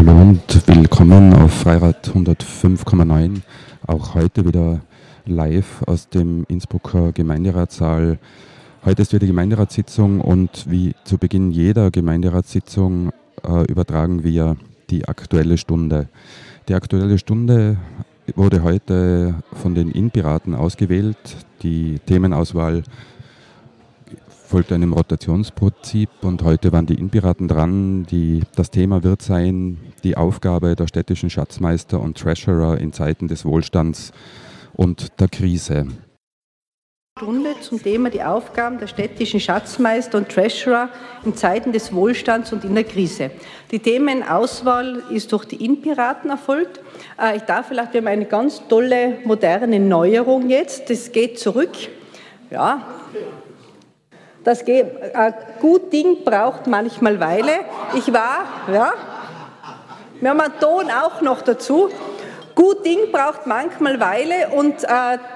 Hallo und willkommen auf Freirad 105,9. Auch heute wieder live aus dem Innsbrucker Gemeinderatssaal. Heute ist wieder Gemeinderatssitzung und wie zu Beginn jeder Gemeinderatssitzung äh, übertragen wir die Aktuelle Stunde. Die Aktuelle Stunde wurde heute von den Innpiraten ausgewählt. Die Themenauswahl folgt einem Rotationsprinzip und heute waren die Innpiraten dran. Die, das Thema wird sein, die Aufgabe der städtischen Schatzmeister und Treasurer in Zeiten des Wohlstands und der Krise. Stunde zum Thema die Aufgaben der städtischen Schatzmeister und Treasurer in Zeiten des Wohlstands und in der Krise. Die Themenauswahl ist durch die Innpiraten erfolgt. Äh, ich darf vielleicht, wir haben eine ganz tolle moderne Neuerung jetzt. Das geht zurück. Ja, das geht, ein gut Ding braucht manchmal Weile. Ich war, ja, wir haben einen Ton auch noch dazu. Gut Ding braucht manchmal Weile und äh,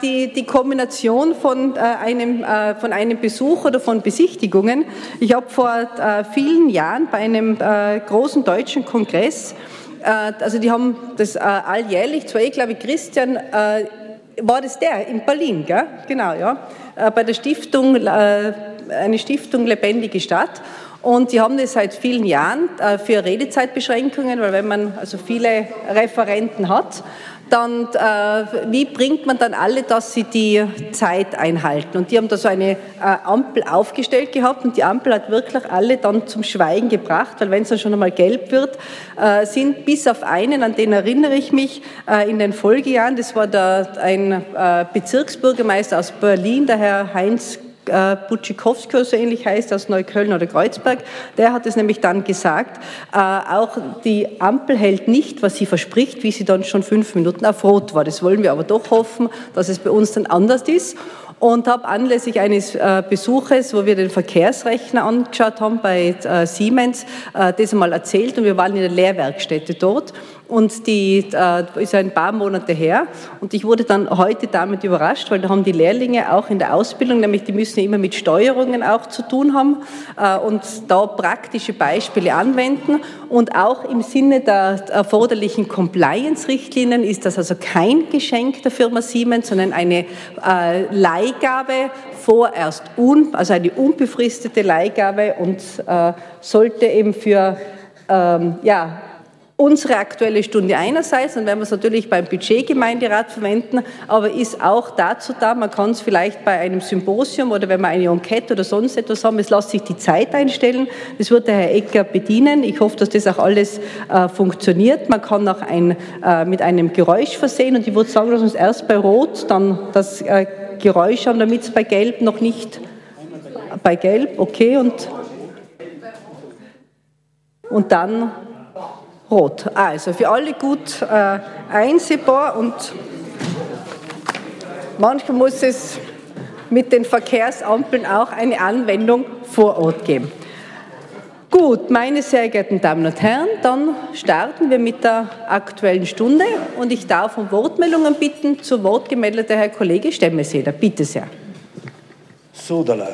die, die Kombination von, äh, einem, äh, von einem Besuch oder von Besichtigungen. Ich habe vor äh, vielen Jahren bei einem äh, großen deutschen Kongress, äh, also die haben das alljährlich, zwar eh glaube ich Christian, war das der in Berlin, gell? genau, ja, bei der Stiftung eine Stiftung Lebendige Stadt. Und die haben das seit vielen Jahren äh, für Redezeitbeschränkungen, weil wenn man also viele Referenten hat, dann äh, wie bringt man dann alle, dass sie die Zeit einhalten? Und die haben da so eine äh, Ampel aufgestellt gehabt und die Ampel hat wirklich alle dann zum Schweigen gebracht, weil wenn es dann schon einmal gelb wird, äh, sind bis auf einen, an den erinnere ich mich, äh, in den Folgejahren, das war der, ein äh, Bezirksbürgermeister aus Berlin, der Herr Heinz äh, Butschikowski so ähnlich heißt, aus Neukölln oder Kreuzberg, der hat es nämlich dann gesagt, äh, auch die Ampel hält nicht, was sie verspricht, wie sie dann schon fünf Minuten auf Rot war. Das wollen wir aber doch hoffen, dass es bei uns dann anders ist. Und habe anlässlich eines äh, Besuches, wo wir den Verkehrsrechner angeschaut haben bei äh, Siemens, äh, das einmal erzählt. Und wir waren in der Lehrwerkstätte dort und die äh, ist ein paar Monate her. Und ich wurde dann heute damit überrascht, weil da haben die Lehrlinge auch in der Ausbildung, nämlich die müssen immer mit Steuerungen auch zu tun haben äh, und da praktische Beispiele anwenden. Und auch im Sinne der erforderlichen Compliance-Richtlinien ist das also kein Geschenk der Firma Siemens, sondern eine äh, Leihgabe vorerst, un, also eine unbefristete Leihgabe und äh, sollte eben für ähm, ja, unsere aktuelle Stunde einerseits, dann werden wir es natürlich beim Budgetgemeinderat verwenden, aber ist auch dazu da, man kann es vielleicht bei einem Symposium oder wenn wir eine Enquete oder sonst etwas haben, es lässt sich die Zeit einstellen, das wird der Herr Ecker bedienen. Ich hoffe, dass das auch alles äh, funktioniert. Man kann auch ein, äh, mit einem Geräusch versehen und ich würde sagen, dass uns erst bei Rot dann das äh, Geräusch haben, damit es bei Gelb noch nicht bei Gelb, okay, und, und dann rot. Also für alle gut äh, einsehbar und manchmal muss es mit den Verkehrsampeln auch eine Anwendung vor Ort geben. Gut, meine sehr geehrten Damen und Herren, dann starten wir mit der Aktuellen Stunde und ich darf um Wortmeldungen bitten. Zu Wort gemeldet der Herr Kollege Stemmeseder. Bitte sehr. Sodala.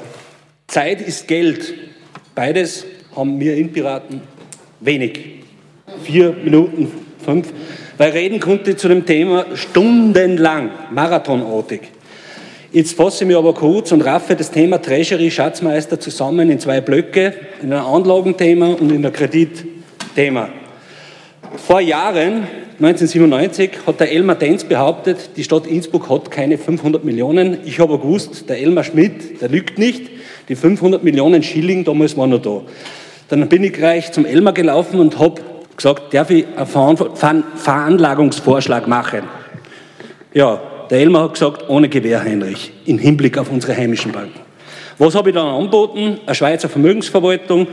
Zeit ist Geld. Beides haben wir in Piraten wenig vier Minuten, fünf, weil reden konnte zu dem Thema stundenlang, marathonartig. Jetzt fasse ich mich aber kurz und raffe das Thema Treasury Schatzmeister zusammen in zwei Blöcke, in ein Anlagenthema und in ein Kreditthema. Vor Jahren, 1997, hat der Elmar Denz behauptet, die Stadt Innsbruck hat keine 500 Millionen. Ich habe gewusst, der Elmar Schmidt, der lügt nicht. Die 500 Millionen Schilling, damals waren noch da. Dann bin ich gleich zum Elmar gelaufen und habe gesagt, darf ich einen Veranlagungsvorschlag machen? Ja, der Elmar hat gesagt, ohne Gewähr, Heinrich, im Hinblick auf unsere heimischen Banken. Was habe ich dann angeboten? Eine Schweizer Vermögensverwaltung,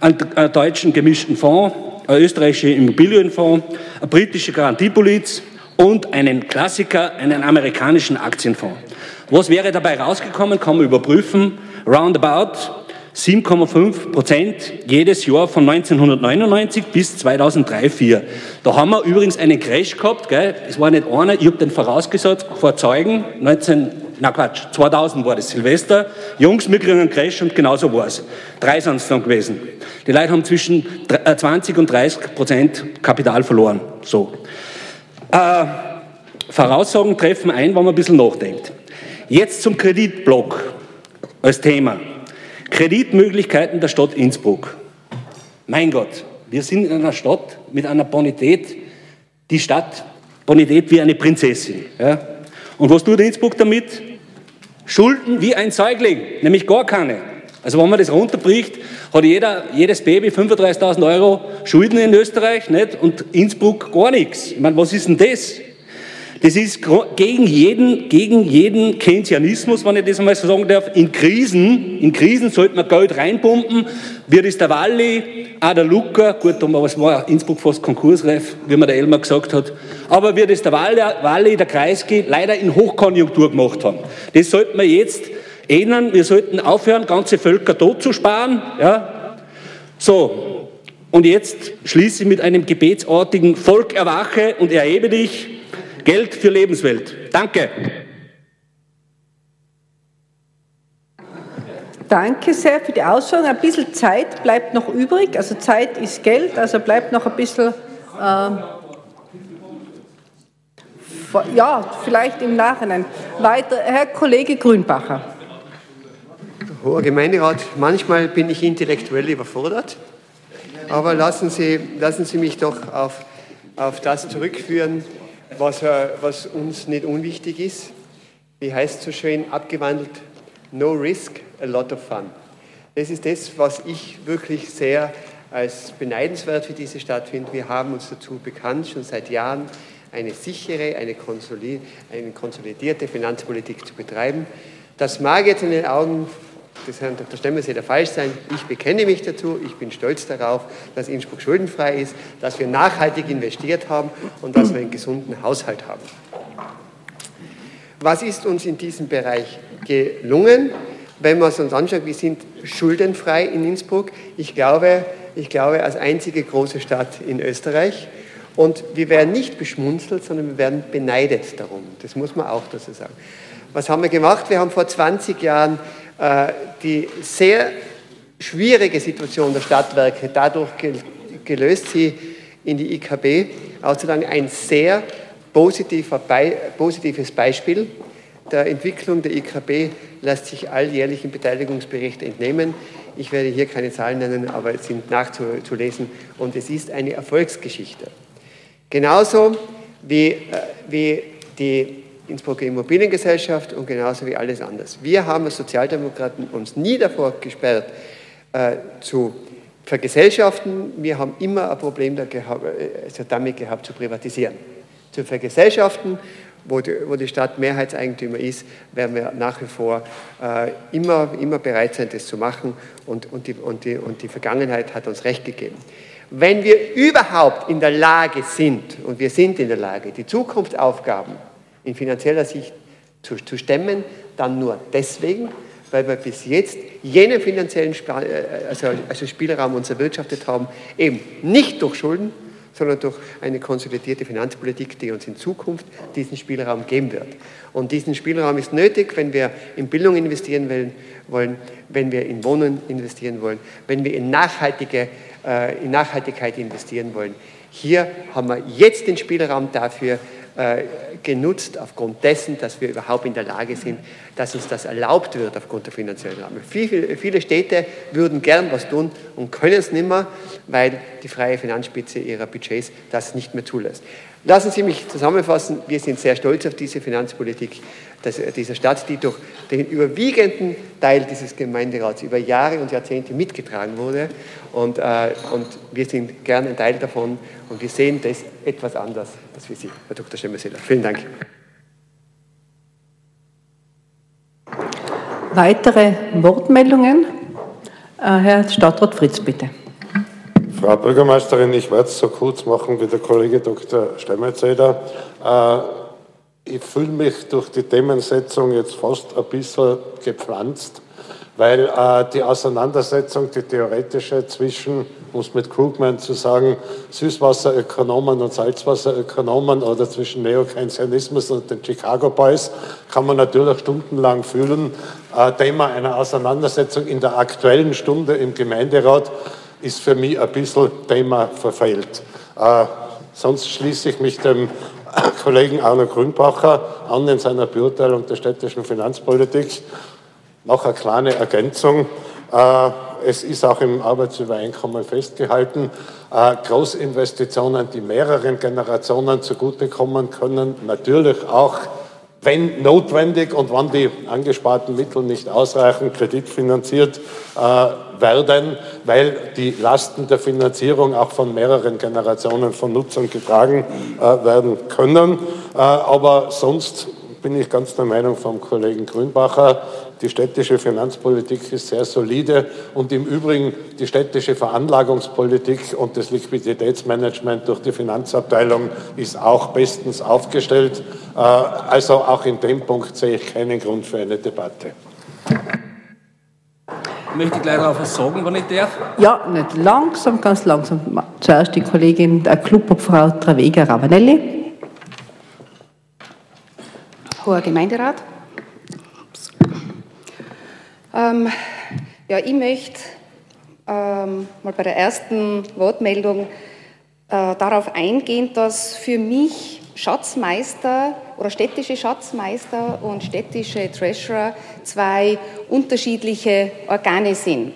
einen, einen deutschen gemischten Fonds, einen österreichischen Immobilienfonds, eine britische Garantiepoliz und einen Klassiker, einen amerikanischen Aktienfonds. Was wäre dabei rausgekommen, kann man überprüfen. Roundabout 7,5 Prozent jedes Jahr von 1999 bis 2003, 2004. Da haben wir übrigens einen Crash gehabt, gell? es war nicht einer, ich habe den vorausgesagt vor Zeugen, 19, Na Quatsch, 2000 war das Silvester. Jungs, wir kriegen einen Crash und genauso war es. Drei sind es dann gewesen. Die Leute haben zwischen 20 äh, und 30 Prozent Kapital verloren. So. Äh, Voraussagen treffen ein, wenn man ein bisschen nachdenkt. Jetzt zum Kreditblock als Thema. Kreditmöglichkeiten der Stadt Innsbruck. Mein Gott, wir sind in einer Stadt mit einer Bonität, die Stadt Bonität wie eine Prinzessin. Ja? Und was tut Innsbruck damit? Schulden wie ein Säugling, nämlich gar keine. Also wenn man das runterbricht, hat jeder, jedes Baby 35.000 Euro Schulden in Österreich nicht? und Innsbruck gar nichts. Ich meine, was ist denn das? Das ist gegen jeden, gegen jeden Keynesianismus, wenn ich das einmal so sagen darf. In Krisen, in Krisen sollte man Geld reinpumpen. Wird es der Walli, auch der Luca, gut, es war Innsbruck fast konkursreif, wie man der Elmar gesagt hat. Aber wird es der Walli, der Kreisky leider in Hochkonjunktur gemacht haben. Das sollten wir jetzt ändern. Wir sollten aufhören, ganze Völker tot zu sparen. Ja? So. Und jetzt schließe ich mit einem gebetsartigen Volk erwache und erhebe dich Geld für Lebenswelt. Danke. Danke sehr für die Ausführung. Ein bisschen Zeit bleibt noch übrig. Also Zeit ist Geld, also bleibt noch ein bisschen. Äh, ja, vielleicht im Nachhinein. Weiter, Herr Kollege Grünbacher. Hoher Gemeinderat, manchmal bin ich intellektuell überfordert, aber lassen Sie, lassen Sie mich doch auf, auf das zurückführen, was, äh, was uns nicht unwichtig ist. Wie heißt so schön abgewandelt? No risk, a lot of fun. Das ist das, was ich wirklich sehr als beneidenswert für diese Stadt finde. Wir haben uns dazu bekannt, schon seit Jahren eine sichere, eine, konsolidierte Finanzpolitik zu betreiben. Das mag jetzt in den Augen des Herrn Dr. Stemmerseder falsch sein. Ich bekenne mich dazu. Ich bin stolz darauf, dass Innsbruck schuldenfrei ist, dass wir nachhaltig investiert haben und dass wir einen gesunden Haushalt haben. Was ist uns in diesem Bereich gelungen? Wenn man es uns anschaut, wir sind schuldenfrei in Innsbruck. Ich glaube, ich glaube, als einzige große Stadt in Österreich. Und wir werden nicht beschmunzelt, sondern wir werden beneidet darum. Das muss man auch dazu sagen. Was haben wir gemacht? Wir haben vor 20 Jahren die sehr schwierige Situation der Stadtwerke dadurch gelöst, sie in die IKB auszutragen. Ein sehr positives Beispiel der Entwicklung der IKB lässt sich alljährlichen Beteiligungsbericht entnehmen. Ich werde hier keine Zahlen nennen, aber es sind nachzulesen und es ist eine Erfolgsgeschichte. Genauso wie, äh, wie die Innsbrucker Immobiliengesellschaft und genauso wie alles anders. Wir haben als Sozialdemokraten uns nie davor gesperrt, äh, zu vergesellschaften. Wir haben immer ein Problem gehabt, also damit gehabt, zu privatisieren. Zu vergesellschaften, wo die, wo die Stadt Mehrheitseigentümer ist, werden wir nach wie vor äh, immer, immer bereit sein, das zu machen und, und, die, und, die, und die Vergangenheit hat uns recht gegeben. Wenn wir überhaupt in der Lage sind, und wir sind in der Lage, die Zukunftsaufgaben in finanzieller Sicht zu, zu stemmen, dann nur deswegen, weil wir bis jetzt jenen finanziellen Sp äh, also, also Spielraum uns erwirtschaftet haben, eben nicht durch Schulden, sondern durch eine konsolidierte Finanzpolitik, die uns in Zukunft diesen Spielraum geben wird. Und diesen Spielraum ist nötig, wenn wir in Bildung investieren wollen, wenn wir in Wohnen investieren wollen, wenn wir in, nachhaltige, äh, in Nachhaltigkeit investieren wollen. Hier haben wir jetzt den Spielraum dafür, äh, genutzt aufgrund dessen, dass wir überhaupt in der Lage sind, dass uns das erlaubt wird aufgrund der finanziellen Rahmen. Viele, viele Städte würden gern was tun und können es nicht mehr, weil die freie Finanzspitze ihrer Budgets das nicht mehr zulässt. Lassen Sie mich zusammenfassen, wir sind sehr stolz auf diese Finanzpolitik dieser Stadt, die durch den überwiegenden Teil dieses Gemeinderats über Jahre und Jahrzehnte mitgetragen wurde. Und, äh, und wir sind gern ein Teil davon und wir sehen das etwas anders als wie Sie, Herr Dr. Schemmerseller. Vielen Dank. Weitere Wortmeldungen? Äh, Herr Stadtrat Fritz, bitte. Frau Bürgermeisterin, ich werde es so kurz machen wie der Kollege Dr. Stemmerzeder. Äh, ich fühle mich durch die Themensetzung jetzt fast ein bisschen gepflanzt, weil äh, die Auseinandersetzung, die theoretische zwischen, um es mit Krugman zu sagen, Süßwasserökonomen und Salzwasserökonomen oder zwischen Neokeynesianismus und den Chicago Boys, kann man natürlich stundenlang fühlen. Äh, Thema einer Auseinandersetzung in der aktuellen Stunde im Gemeinderat ist für mich ein bisschen Thema verfehlt. Äh, sonst schließe ich mich dem Kollegen Arno Grünbacher an in seiner Beurteilung der städtischen Finanzpolitik. Noch eine kleine Ergänzung. Äh, es ist auch im Arbeitsübereinkommen festgehalten, äh, Großinvestitionen, die mehreren Generationen zugutekommen können, natürlich auch wenn notwendig und wann die angesparten Mittel nicht ausreichen, kreditfinanziert äh, werden, weil die Lasten der Finanzierung auch von mehreren Generationen von Nutzern getragen äh, werden können. Äh, aber sonst bin ich ganz der Meinung vom Kollegen Grünbacher, die städtische Finanzpolitik ist sehr solide und im Übrigen die städtische Veranlagungspolitik und das Liquiditätsmanagement durch die Finanzabteilung ist auch bestens aufgestellt. Äh, also auch in dem Punkt sehe ich keinen Grund für eine Debatte. Ich möchte gleich noch was sagen, wenn ich darf. Ja, nicht langsam, ganz langsam. Zuerst die Kollegin, der Klubobfrau Travega Ravanelli. Hoher Gemeinderat. Ähm, ja, ich möchte ähm, mal bei der ersten Wortmeldung äh, darauf eingehen, dass für mich Schatzmeister oder städtische Schatzmeister und städtische Treasurer zwei unterschiedliche Organe sind.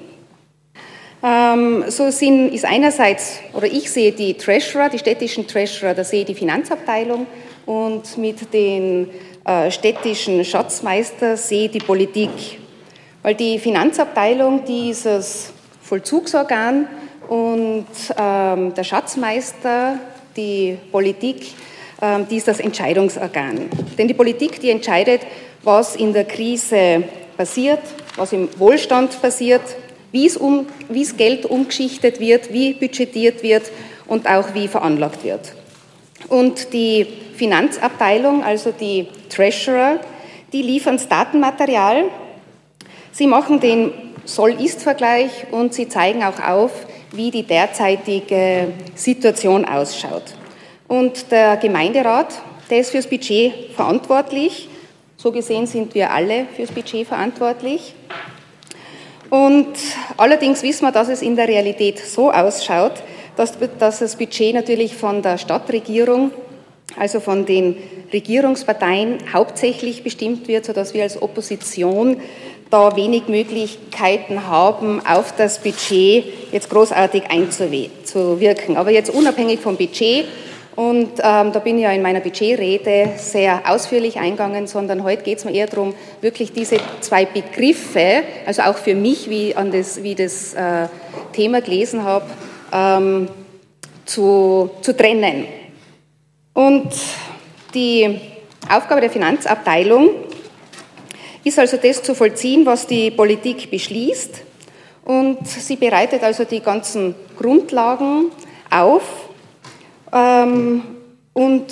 Ähm, so sind, ist einerseits, oder ich sehe die Treasurer, die städtischen Treasurer, da sehe ich die Finanzabteilung und mit den äh, städtischen Schatzmeister sehe ich die Politik. Weil die Finanzabteilung, dieses Vollzugsorgan und ähm, der Schatzmeister, die Politik, ähm, die ist das Entscheidungsorgan. Denn die Politik, die entscheidet, was in der Krise passiert, was im Wohlstand passiert, wie um, es Geld umgeschichtet wird, wie budgetiert wird und auch wie veranlagt wird. Und die Finanzabteilung, also die Treasurer, die liefern das Datenmaterial. Sie machen den Soll-Ist-Vergleich und sie zeigen auch auf, wie die derzeitige Situation ausschaut. Und der Gemeinderat, der ist fürs Budget verantwortlich. So gesehen sind wir alle fürs Budget verantwortlich. Und allerdings wissen wir, dass es in der Realität so ausschaut, dass, dass das Budget natürlich von der Stadtregierung, also von den Regierungsparteien hauptsächlich bestimmt wird, sodass wir als Opposition da wenig Möglichkeiten haben, auf das Budget jetzt großartig einzuwirken. Aber jetzt unabhängig vom Budget und ähm, da bin ich ja in meiner Budgetrede sehr ausführlich eingegangen, sondern heute geht es mir eher darum, wirklich diese zwei Begriffe, also auch für mich, wie, an das, wie das äh, Thema gelesen habe, ähm, zu, zu trennen. Und die Aufgabe der Finanzabteilung ist also das zu vollziehen, was die Politik beschließt. Und sie bereitet also die ganzen Grundlagen auf ähm, und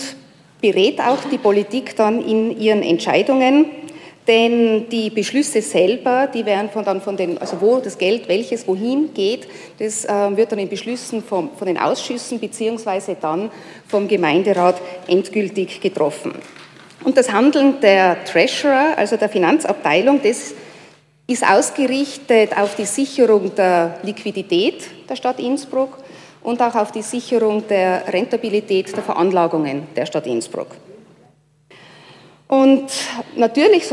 berät auch die Politik dann in ihren Entscheidungen. Denn die Beschlüsse selber, die werden von, dann von den, also wo das Geld, welches wohin geht, das äh, wird dann in Beschlüssen vom, von den Ausschüssen beziehungsweise dann vom Gemeinderat endgültig getroffen. Und das Handeln der Treasurer, also der Finanzabteilung, das ist ausgerichtet auf die Sicherung der Liquidität der Stadt Innsbruck und auch auf die Sicherung der Rentabilität der Veranlagungen der Stadt Innsbruck. Und natürlich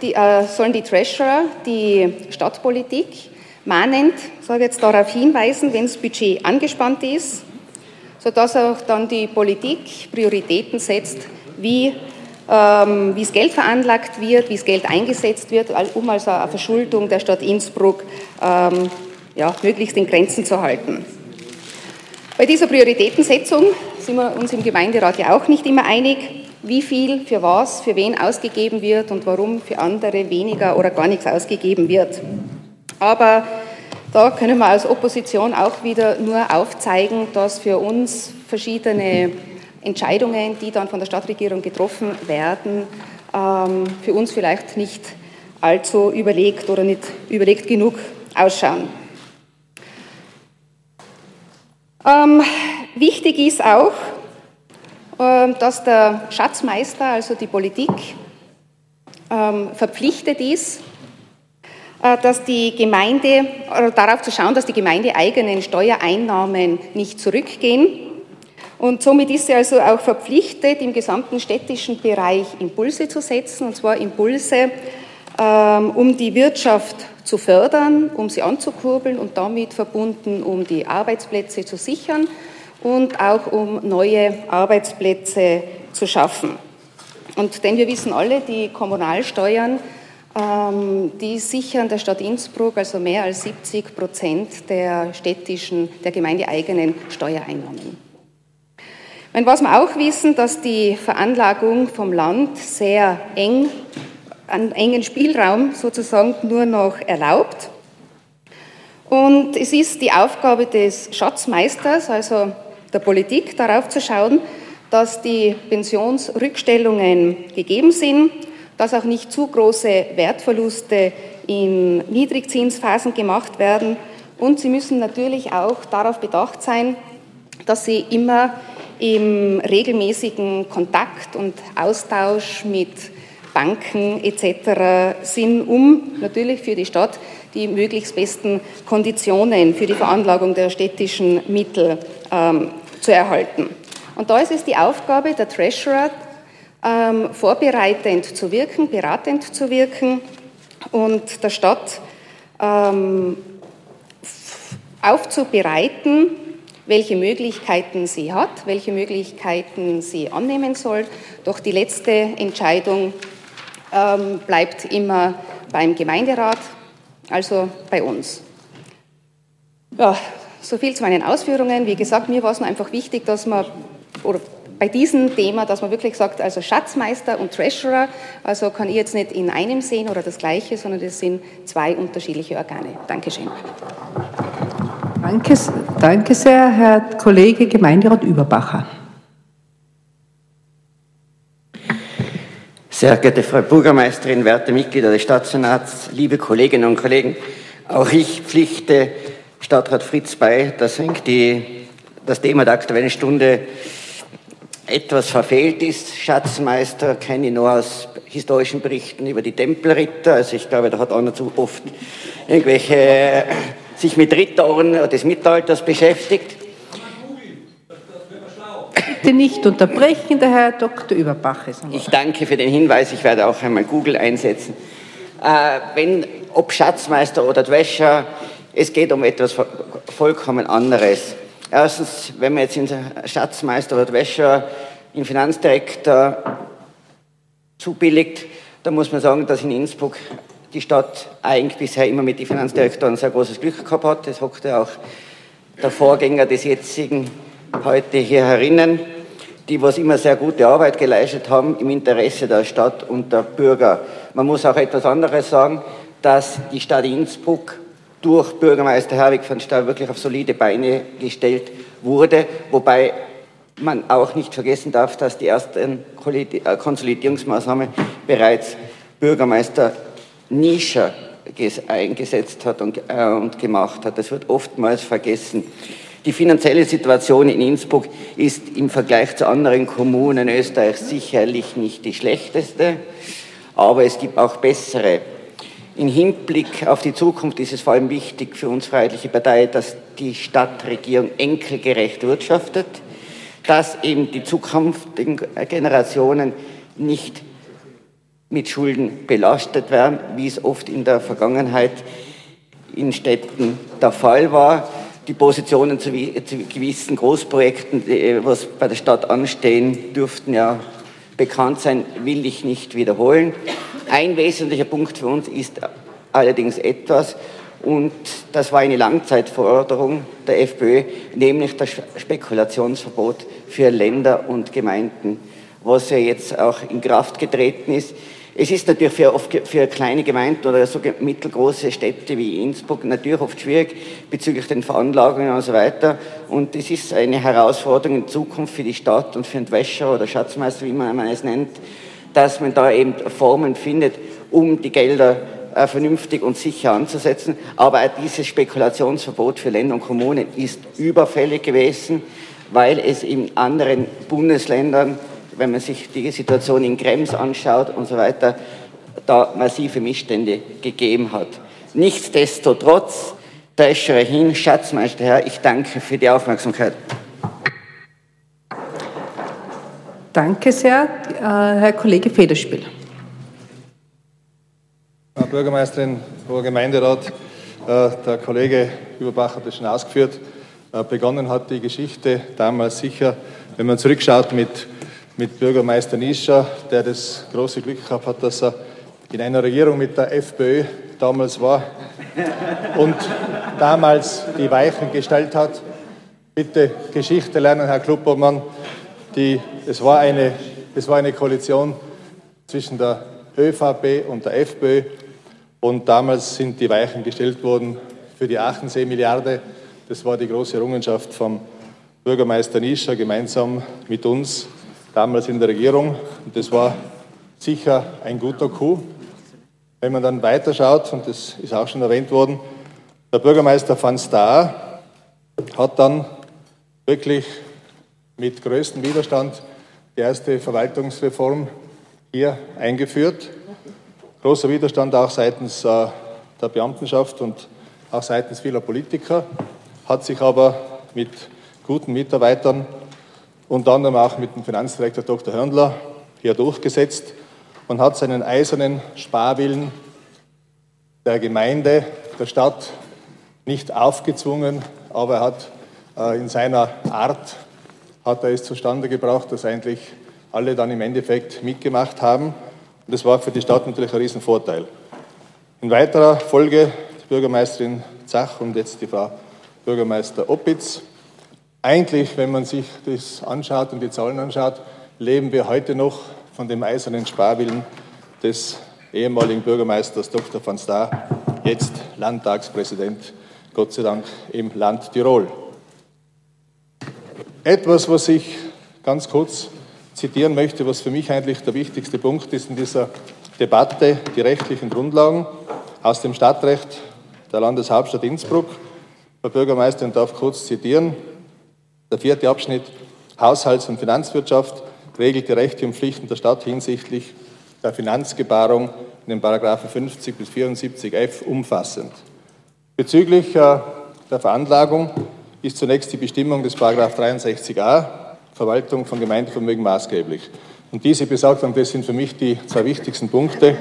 die, äh, sollen die Treasurer die Stadtpolitik mahnend, sage jetzt darauf hinweisen, wenn das Budget angespannt ist, sodass auch dann die Politik Prioritäten setzt, wie wie das Geld veranlagt wird, wie das Geld eingesetzt wird, um also eine Verschuldung der Stadt Innsbruck ähm, ja, möglichst in Grenzen zu halten. Bei dieser Prioritätensetzung sind wir uns im Gemeinderat ja auch nicht immer einig, wie viel für was, für wen ausgegeben wird und warum für andere weniger oder gar nichts ausgegeben wird. Aber da können wir als Opposition auch wieder nur aufzeigen, dass für uns verschiedene Entscheidungen, die dann von der Stadtregierung getroffen werden, ähm, für uns vielleicht nicht allzu überlegt oder nicht überlegt genug ausschauen. Ähm, wichtig ist auch, äh, dass der Schatzmeister, also die Politik, ähm, verpflichtet ist, äh, dass die Gemeinde, oder darauf zu schauen, dass die gemeindeeigenen Steuereinnahmen nicht zurückgehen. Und somit ist sie also auch verpflichtet, im gesamten städtischen Bereich Impulse zu setzen, und zwar Impulse, ähm, um die Wirtschaft zu fördern, um sie anzukurbeln und damit verbunden, um die Arbeitsplätze zu sichern und auch um neue Arbeitsplätze zu schaffen. Und denn wir wissen alle, die Kommunalsteuern ähm, die sichern der Stadt Innsbruck also mehr als 70 Prozent der städtischen, der gemeindeeigenen Steuereinnahmen. Was wir auch wissen, dass die Veranlagung vom Land sehr eng, einen engen Spielraum sozusagen nur noch erlaubt. Und es ist die Aufgabe des Schatzmeisters, also der Politik, darauf zu schauen, dass die Pensionsrückstellungen gegeben sind, dass auch nicht zu große Wertverluste in Niedrigzinsphasen gemacht werden. Und Sie müssen natürlich auch darauf bedacht sein, dass Sie immer im regelmäßigen Kontakt und Austausch mit Banken etc. sind, um natürlich für die Stadt die möglichst besten Konditionen für die Veranlagung der städtischen Mittel ähm, zu erhalten. Und da ist es die Aufgabe der Treasurer, ähm, vorbereitend zu wirken, beratend zu wirken und der Stadt ähm, aufzubereiten, welche Möglichkeiten sie hat, welche Möglichkeiten sie annehmen soll. Doch die letzte Entscheidung ähm, bleibt immer beim Gemeinderat, also bei uns. Ja, so viel zu meinen Ausführungen. Wie gesagt, mir war es nur einfach wichtig, dass man, oder bei diesem Thema, dass man wirklich sagt, also Schatzmeister und Treasurer, also kann ich jetzt nicht in einem sehen oder das Gleiche, sondern das sind zwei unterschiedliche Organe. Dankeschön. Danke, danke sehr, Herr Kollege Gemeinderat Überbacher. Sehr geehrte Frau Bürgermeisterin, werte Mitglieder des Stadtsenats, liebe Kolleginnen und Kollegen, auch ich pflichte Stadtrat Fritz bei, dass die, das Thema der Aktuellen Stunde etwas verfehlt ist. Schatzmeister kenne ich nur aus historischen Berichten über die Tempelritter. Also ich glaube, da hat einer zu oft irgendwelche sich mit Rittern des Mittelalters beschäftigt. Bitte nicht unterbrechen, der Herr Dr. Überbach ist. Ich danke für den Hinweis. Ich werde auch einmal Google einsetzen. Äh, wenn, ob Schatzmeister oder Dwäscher, es geht um etwas vollkommen anderes. Erstens, wenn man jetzt in Schatzmeister oder Wäscher in Finanzdirektor zubilligt, dann muss man sagen, dass in Innsbruck die Stadt eigentlich bisher immer mit den Finanzdirektoren sehr großes Glück gehabt hat. Das hockte auch der Vorgänger des jetzigen heute hier herinnen, die was immer sehr gute Arbeit geleistet haben im Interesse der Stadt und der Bürger. Man muss auch etwas anderes sagen, dass die Stadt Innsbruck durch Bürgermeister Herwig von Stahl wirklich auf solide Beine gestellt wurde, wobei man auch nicht vergessen darf, dass die ersten äh, Konsolidierungsmaßnahmen bereits Bürgermeister Nischer eingesetzt hat und, äh, und gemacht hat. Das wird oftmals vergessen. Die finanzielle Situation in Innsbruck ist im Vergleich zu anderen Kommunen Österreichs sicherlich nicht die schlechteste, aber es gibt auch bessere. Im Hinblick auf die Zukunft ist es vor allem wichtig für uns Freiheitliche Partei, dass die Stadtregierung enkelgerecht wirtschaftet, dass eben die zukünftigen Generationen nicht mit Schulden belastet werden, wie es oft in der Vergangenheit in Städten der Fall war. Die Positionen zu, gewissen Großprojekten, was bei der Stadt anstehen, dürften ja bekannt sein, will ich nicht wiederholen. Ein wesentlicher Punkt für uns ist allerdings etwas, und das war eine Langzeitforderung der FPÖ, nämlich das Spekulationsverbot für Länder und Gemeinden, was ja jetzt auch in Kraft getreten ist. Es ist natürlich für, oft für kleine Gemeinden oder so mittelgroße Städte wie Innsbruck natürlich oft schwierig bezüglich den Veranlagungen und so weiter. Und es ist eine Herausforderung in Zukunft für die Stadt und für den Wäscher oder Schatzmeister, wie man es nennt, dass man da eben Formen findet, um die Gelder äh, vernünftig und sicher anzusetzen. Aber auch dieses Spekulationsverbot für Länder und Kommunen ist überfällig gewesen, weil es in anderen Bundesländern, wenn man sich die Situation in Krems anschaut und so weiter, da massive Missstände gegeben hat. Nichtsdestotrotz, Treasurer hin, Schatzmeister Herr, ich danke für die Aufmerksamkeit. Danke sehr. Äh, Herr Kollege Federspiel. Frau Bürgermeisterin, Hoher Gemeinderat, äh, der Kollege Überbach hat es schon ausgeführt. Äh, begonnen hat die Geschichte damals sicher, wenn man zurückschaut mit, mit Bürgermeister Nischer, der das große Glück gehabt hat, dass er in einer Regierung mit der FPÖ damals war und damals die Weichen gestellt hat. Bitte Geschichte lernen, Herr Kluppermann. Die, es, war eine, es war eine Koalition zwischen der ÖVP und der FPÖ und damals sind die Weichen gestellt worden für die Aachensee Milliarde. Das war die große Errungenschaft vom Bürgermeister Nischer gemeinsam mit uns damals in der Regierung. Und das war sicher ein guter Coup. Wenn man dann weiterschaut, und das ist auch schon erwähnt worden, der Bürgermeister van Staar hat dann wirklich mit größtem Widerstand die erste Verwaltungsreform hier eingeführt. Großer Widerstand auch seitens äh, der Beamtenschaft und auch seitens vieler Politiker, hat sich aber mit guten Mitarbeitern, unter anderem auch mit dem Finanzdirektor Dr. Hörnler, hier durchgesetzt und hat seinen eisernen Sparwillen der Gemeinde, der Stadt nicht aufgezwungen, aber er hat äh, in seiner Art hat er es zustande gebracht, dass eigentlich alle dann im Endeffekt mitgemacht haben. Und das war für die Stadt natürlich ein Riesenvorteil. In weiterer Folge die Bürgermeisterin Zach und jetzt die Frau Bürgermeister Oppitz. Eigentlich, wenn man sich das anschaut und die Zahlen anschaut, leben wir heute noch von dem eisernen Sparwillen des ehemaligen Bürgermeisters Dr. van Staar, jetzt Landtagspräsident, Gott sei Dank im Land Tirol. Etwas, was ich ganz kurz zitieren möchte, was für mich eigentlich der wichtigste Punkt ist in dieser Debatte, die rechtlichen Grundlagen aus dem Stadtrecht der Landeshauptstadt Innsbruck. Frau Bürgermeisterin darf kurz zitieren. Der vierte Abschnitt Haushalts- und Finanzwirtschaft regelt die Rechte und Pflichten der Stadt hinsichtlich der Finanzgebarung in den Paragraphen 50 bis 74f umfassend. Bezüglich äh, der Veranlagung ist zunächst die Bestimmung des Paragraph 63a Verwaltung von Gemeindevermögen maßgeblich. Und diese besagt, und das sind für mich die zwei wichtigsten Punkte,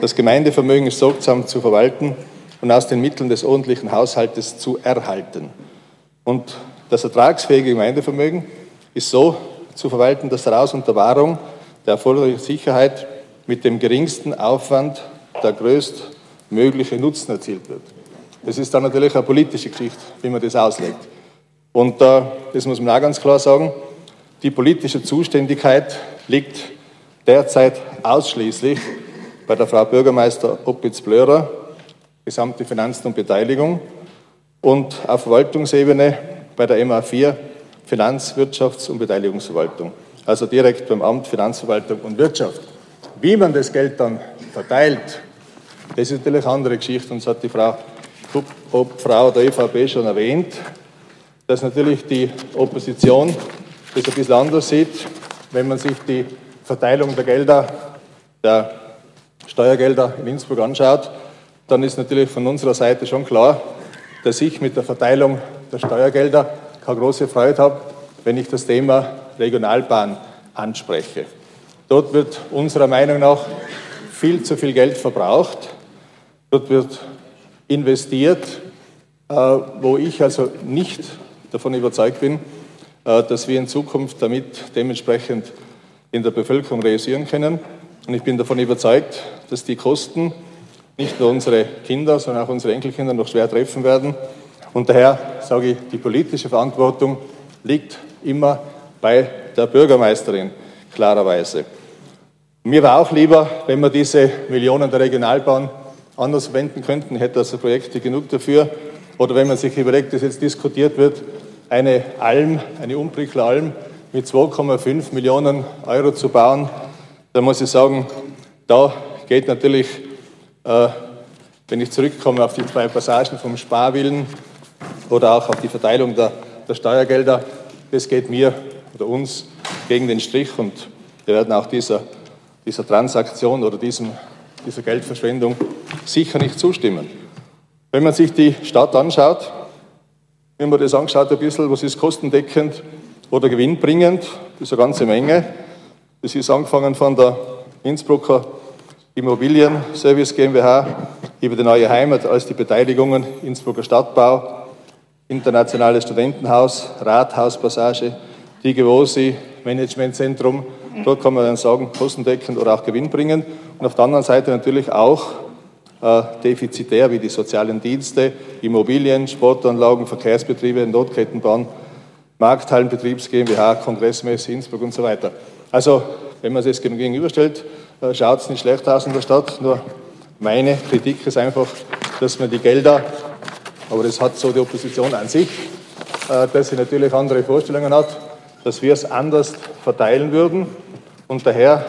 das Gemeindevermögen ist sorgsam zu verwalten und aus den Mitteln des ordentlichen Haushaltes zu erhalten. Und das ertragsfähige Gemeindevermögen ist so zu verwalten, dass daraus unter Wahrung der erforderlichen Sicherheit mit dem geringsten Aufwand der größtmögliche Nutzen erzielt wird. Das ist dann natürlich eine politische Geschichte, wie man das auslegt. Und äh, das muss man auch ganz klar sagen, die politische Zuständigkeit liegt derzeit ausschließlich bei der Frau Bürgermeister Oppitz-Blörer, gesamte Finanzen und Beteiligung, und auf Verwaltungsebene bei der MA4 Finanz-, Wirtschafts- und Beteiligungsverwaltung, also direkt beim Amt Finanzverwaltung und Wirtschaft. Wie man das Geld dann verteilt, das ist natürlich eine andere Geschichte und das hat die Frau, Frau der ÖVP schon erwähnt, dass natürlich die Opposition das ein bisschen anders sieht, wenn man sich die Verteilung der Gelder, der Steuergelder in Innsbruck anschaut, dann ist natürlich von unserer Seite schon klar, dass ich mit der Verteilung der Steuergelder keine große Freude habe, wenn ich das Thema Regionalbahn anspreche. Dort wird unserer Meinung nach viel zu viel Geld verbraucht. Dort wird investiert, äh, wo ich also nicht davon überzeugt bin, äh, dass wir in Zukunft damit dementsprechend in der Bevölkerung realisieren können. Und ich bin davon überzeugt, dass die Kosten nicht nur unsere Kinder, sondern auch unsere Enkelkinder noch schwer treffen werden. Und daher sage ich, die politische Verantwortung liegt immer bei der Bürgermeisterin, klarerweise. Mir war auch lieber, wenn wir diese Millionen der Regionalbahn anders verwenden könnten, hätte also Projekte genug dafür. Oder wenn man sich überlegt, dass jetzt diskutiert wird, eine Alm, eine Umbrickler Alm mit 2,5 Millionen Euro zu bauen, dann muss ich sagen, da geht natürlich Äh, wenn ich zurückkomme auf die zwei Passagen vom Sparwillen oder auch auf die Verteilung der, der Steuergelder, das geht mir oder uns gegen den Strich und wir werden auch dieser, dieser Transaktion oder diesem, dieser Geldverschwendung sicher nicht zustimmen. Wenn man sich die Stadt anschaut, wenn man das anschaut, ein bisschen, was ist kostendeckend oder gewinnbringend, das ist eine ganze Menge. Das ist angefangen von der Innsbrucker Immobilien-Service GmbH über die neue Heimat als die Beteiligungen Innsbrucker Stadtbau, Internationales Studentenhaus, Rathauspassage, Digevosi, Managementzentrum. Dort kann man dann sagen, kostendeckend oder auch gewinnbringend. Und auf der anderen Seite natürlich auch äh, defizitär wie die sozialen Dienste, Immobilien, Sportanlagen, Verkehrsbetriebe, Notkettenbahn, Markthallenbetriebs GmbH, Kongressmesse Innsbruck und so weiter. Also, wenn man das gegenüberstellt, äh, schaut es nicht schlecht aus in der Stadt. Nur meine Kritik ist einfach, dass man die Gelder, aber das hat so die Opposition an sich, äh, dass sie natürlich andere Vorstellungen hat, dass wir es anders verteilen würden. Und daher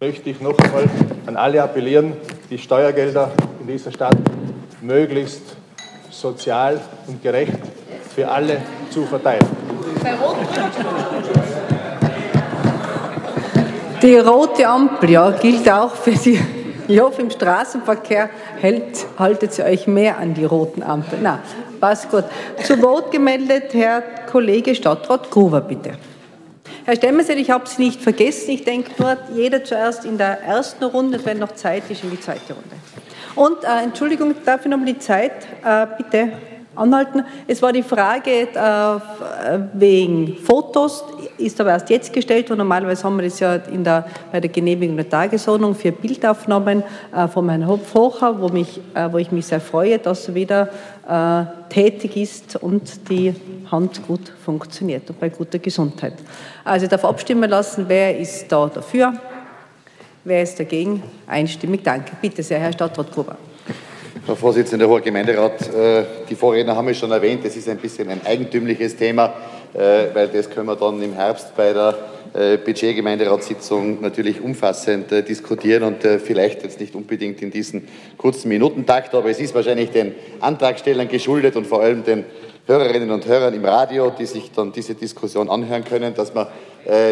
möchte ich noch einmal an alle appellieren, die Steuergelder in dieser Stadt möglichst sozial und gerecht für alle zu verteilen. Die rote Ampel ja, gilt auch für Sie. Ich hoffe, im Straßenverkehr hält, haltet ihr euch mehr an die roten Ampeln. Na, passt gut. Zu Wort gemeldet Herr Kollege Stadtrat Gruber, bitte. Herr Stemmersel, ich habe Sie nicht vergessen. Ich denke nur, jeder zuerst in der ersten Runde, wenn noch Zeit ist, in die zweite Runde. Und äh, Entschuldigung, darf ich noch mal die Zeit äh, bitte anhalten? Es war die Frage äh, wegen Fotos, ist aber erst jetzt gestellt und normalerweise haben wir das ja in der, bei der Genehmigung der Tagesordnung für Bildaufnahmen äh, von Herrn Hocher, wo, mich, äh, wo ich mich sehr freue, dass er wieder äh, tätig ist und die Hand gut funktioniert und bei guter Gesundheit. Also ich darf abstimmen lassen, wer ist da dafür, wer ist dagegen. Einstimmig danke. Bitte sehr, Herr Stadtrat Gruber. Frau Vorsitzende, Hoher Gemeinderat, äh, die Vorredner haben es schon erwähnt, es ist ein bisschen ein eigentümliches Thema, äh, weil das können wir dann im Herbst bei der äh, Budget-Gemeinderatssitzung natürlich umfassend diskutieren und vielleicht jetzt nicht unbedingt in diesen kurzen Minutentakt, aber es ist wahrscheinlich den Antragstellern geschuldet und vor allem den Hörerinnen und Hörern im Radio, die sich dann diese Diskussion anhören können, dass man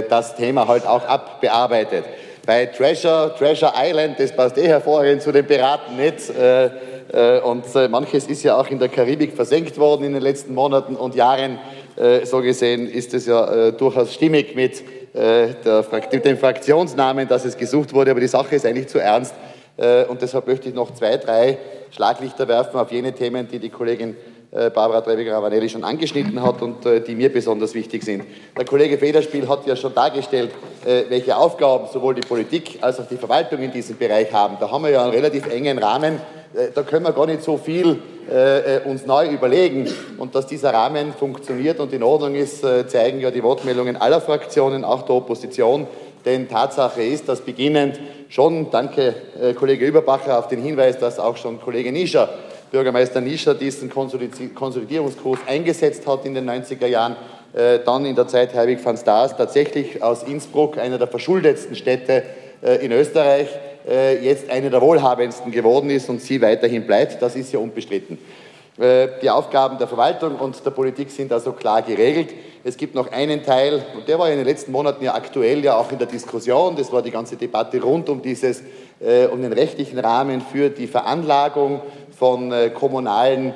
das Thema halt auch abbearbeitet. Bei Treasure, Treasure Island, das passt eh hervorragend zu dem Beraten nicht. Äh, und äh, manches ist ja auch in der Karibik versenkt worden in den letzten Monaten und Jahren. Äh, so gesehen ist es ja durchaus stimmig mit dem Fraktionsnamen, dass es gesucht wurde, aber die Sache ist eigentlich zu ernst. Und deshalb möchte ich noch zwei, drei Schlaglichter werfen auf jene Themen, die die Kollegin Barbara Treviger-Ravanelli schon angeschnitten hat und die mir besonders wichtig sind. Der Kollege Federspiel hat ja schon dargestellt, welche Aufgaben sowohl die Politik als auch die Verwaltung in diesem Bereich haben. Da haben wir ja einen relativ engen Rahmen äh, da können wir gar nicht so viel äh, äh, uns neu überlegen. Und dass dieser Rahmen funktioniert und in Ordnung ist, äh, zeigen ja die Wortmeldungen aller Fraktionen, auch der Opposition. Denn Tatsache ist, dass beginnend schon, danke äh, Kollege Überbacher auf den Hinweis, dass auch schon Kollege Nischer, Bürgermeister Nischer, diesen Konsolidierungskurs eingesetzt hat in den 90er Jahren, äh, dann in der Zeit Herbig van Staas tatsächlich aus Innsbruck, einer der verschuldetsten Städte in Österreich, äh, jetzt eine der wohlhabendsten geworden ist und sie weiterhin bleibt. Das ist ja unbestritten. Äh, die Aufgaben der Verwaltung und der Politik sind also klar geregelt. Es gibt noch einen Teil, und der war in den letzten Monaten ja aktuell ja auch in der Diskussion, das war die ganze Debatte rund um, dieses, äh, um den rechtlichen Rahmen für die Veranlagung von kommunalen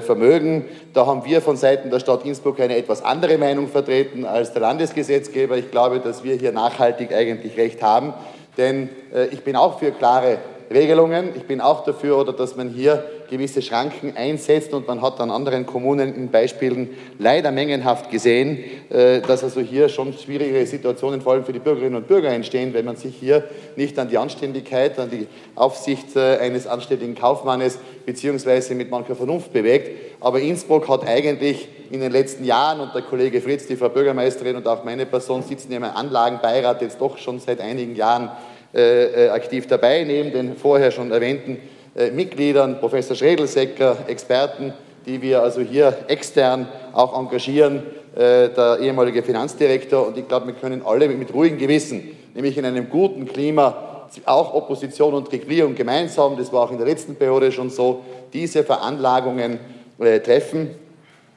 Vermögen. Da haben wir von Seiten der Stadt Innsbruck eine etwas andere Meinung vertreten als der Landesgesetzgeber. Ich glaube, dass wir hier nachhaltig eigentlich recht haben. Denn äh, ich bin auch für klare Regelungen. Ich bin auch dafür, oder dass man hier gewisse Schranken einsetzt und man hat an anderen Kommunen in Beispielen leider mengenhaft gesehen, äh, dass also hier schon schwierige Situationen vor allem für die Bürgerinnen und Bürger entstehen, wenn man sich hier nicht an die Anständigkeit, an die Aufsicht äh, eines anständigen Kaufmannes beziehungsweise mit mancher Vernunft bewegt. Aber Innsbruck hat eigentlich in den letzten Jahren und der Kollege Fritz, die Frau Bürgermeisterin und auch meine Person sitzen im Anlagenbeirat jetzt doch schon seit einigen Jahren aktiv dabei, neben den vorher schon erwähnten äh, Mitgliedern, Professor Schredelsecker, Experten, die wir also hier extern auch engagieren, der ehemalige Finanzdirektor. Und ich glaube, wir können alle mit ruhigem Gewissen, nämlich in einem guten Klima, auch Opposition und Regierung gemeinsam, das war auch in der letzten Periode schon so, diese Veranlagungen äh, treffen.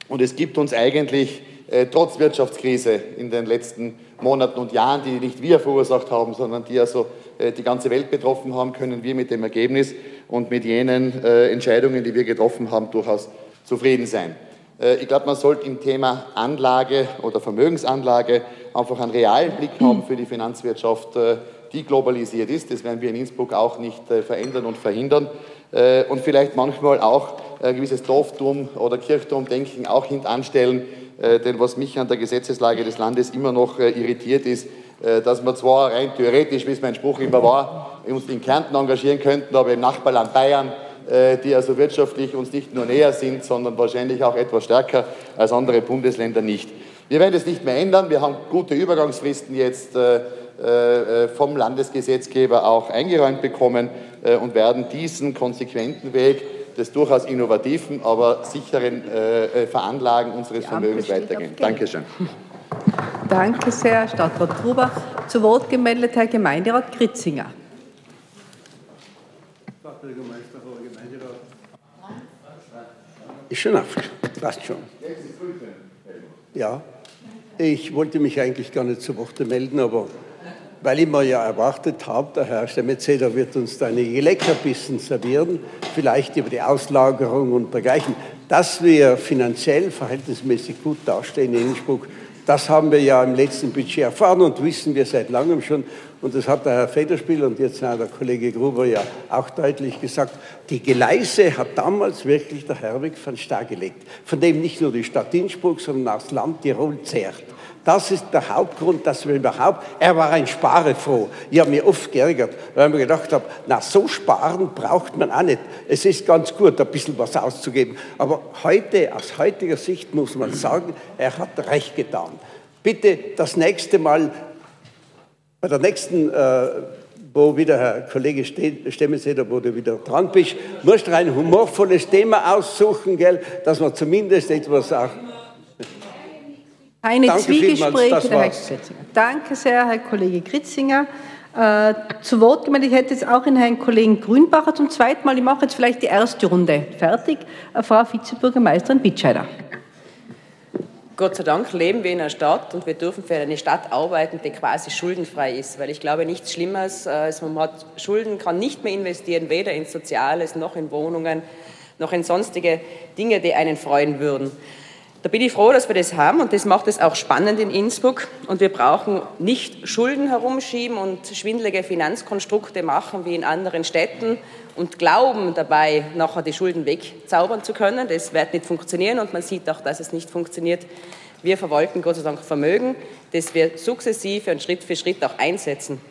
Und es gibt uns eigentlich äh, trotz Wirtschaftskrise in den letzten Monaten und Jahren, die nicht wir verursacht haben, sondern die also äh, die ganze Welt betroffen haben, können wir mit dem Ergebnis und mit jenen äh, Entscheidungen, die wir getroffen haben, durchaus zufrieden sein. Äh, ich glaube, man sollte im Thema Anlage oder Vermögensanlage einfach einen realen Blick haben für die Finanzwirtschaft, äh, die globalisiert ist. Das werden wir in Innsbruck auch nicht äh, verändern und verhindern. Und vielleicht manchmal auch ein gewisses Dorftum- oder Kirchturmdenken auch hintanstellen. Denn was mich an der Gesetzeslage des Landes immer noch irritiert ist, dass wir zwar rein theoretisch, wie es mein Spruch immer war, uns in Kärnten engagieren könnten, aber im Nachbarland Bayern äh, die also wirtschaftlich uns nicht nur näher sind, sondern wahrscheinlich auch etwas stärker als andere Bundesländer nicht. Wir werden es nicht mehr ändern. Wir haben gute Übergangsfristen jetzt äh, äh, vom Landesgesetzgeber auch eingeräumt bekommen und werden diesen konsequenten Weg des durchaus innovativen, aber sicheren Veranlagen unseres Vermögens weitergehen. Dankeschön. Danke sehr, Stadtrat Gruber. Zu Wort gemeldet Herr Gemeinderat Kritzinger. Ist schon aufgeschrieben, passt schon. Ja, ich wollte mich eigentlich gar nicht zu Wort melden, aber weil ich mir ja erwartet habe, der Herr Stemmetzeder wird uns da einige Leckerbissen servieren, vielleicht über die Auslagerung und dergleichen. Dass wir finanziell verhältnismäßig gut dastehen in Innsbruck, das haben wir ja im letzten Budget erfahren und wissen wir seit langem schon. Und das hat der Herr Federspiel und jetzt der Kollege Gruber ja auch deutlich gesagt. Die Gleise hat damals wirklich der Herwig van Staar gelegt, von dem nicht nur die Stadt Innsbruck, sondern auch das Land Tirol zehrt. Das ist der Hauptgrund, dass wir überhaupt, er war ein Sparefroh. Ich habe mich oft geärgert, weil ich mir gedacht habe, na, so sparen braucht man auch nicht. Es ist ganz gut, ein bisschen was auszugeben. Aber heute, aus heutiger Sicht muss man sagen, er hat recht getan. Bitte das nächste Mal, bei der nächsten, äh, wo wieder Herr Kollege Stemmenseder, wo du wieder dran bist, musst du ein humorvolles Thema aussuchen, gell, dass man zumindest etwas auch keine Danke Zwiegespräche. Herr Danke sehr, Herr Kollege Kritzinger. Äh, zu Wort gemeldet, ich hätte jetzt auch in Herrn Kollegen Grünbacher zum zweiten Mal, ich mache jetzt vielleicht die erste Runde fertig, äh, Frau Vizebürgermeisterin Bitscheider. Gott sei Dank leben wir in einer Stadt und wir dürfen für eine Stadt arbeiten, die quasi schuldenfrei ist, weil ich glaube nichts Schlimmeres, als man hat Schulden, kann nicht mehr investieren, weder in Soziales noch in Wohnungen, noch in sonstige Dinge, die einen freuen würden. Da bin ich froh, dass wir das haben und das macht es auch spannend in Innsbruck. Und wir brauchen nicht Schulden herumschieben und schwindelige Finanzkonstrukte machen wie in anderen Städten und glauben dabei, nachher die Schulden wegzaubern zu können. Das wird nicht funktionieren und man sieht auch, dass es nicht funktioniert. Wir verwalten Gott sei Dank Vermögen, das wir sukzessive und Schritt für Schritt auch einsetzen.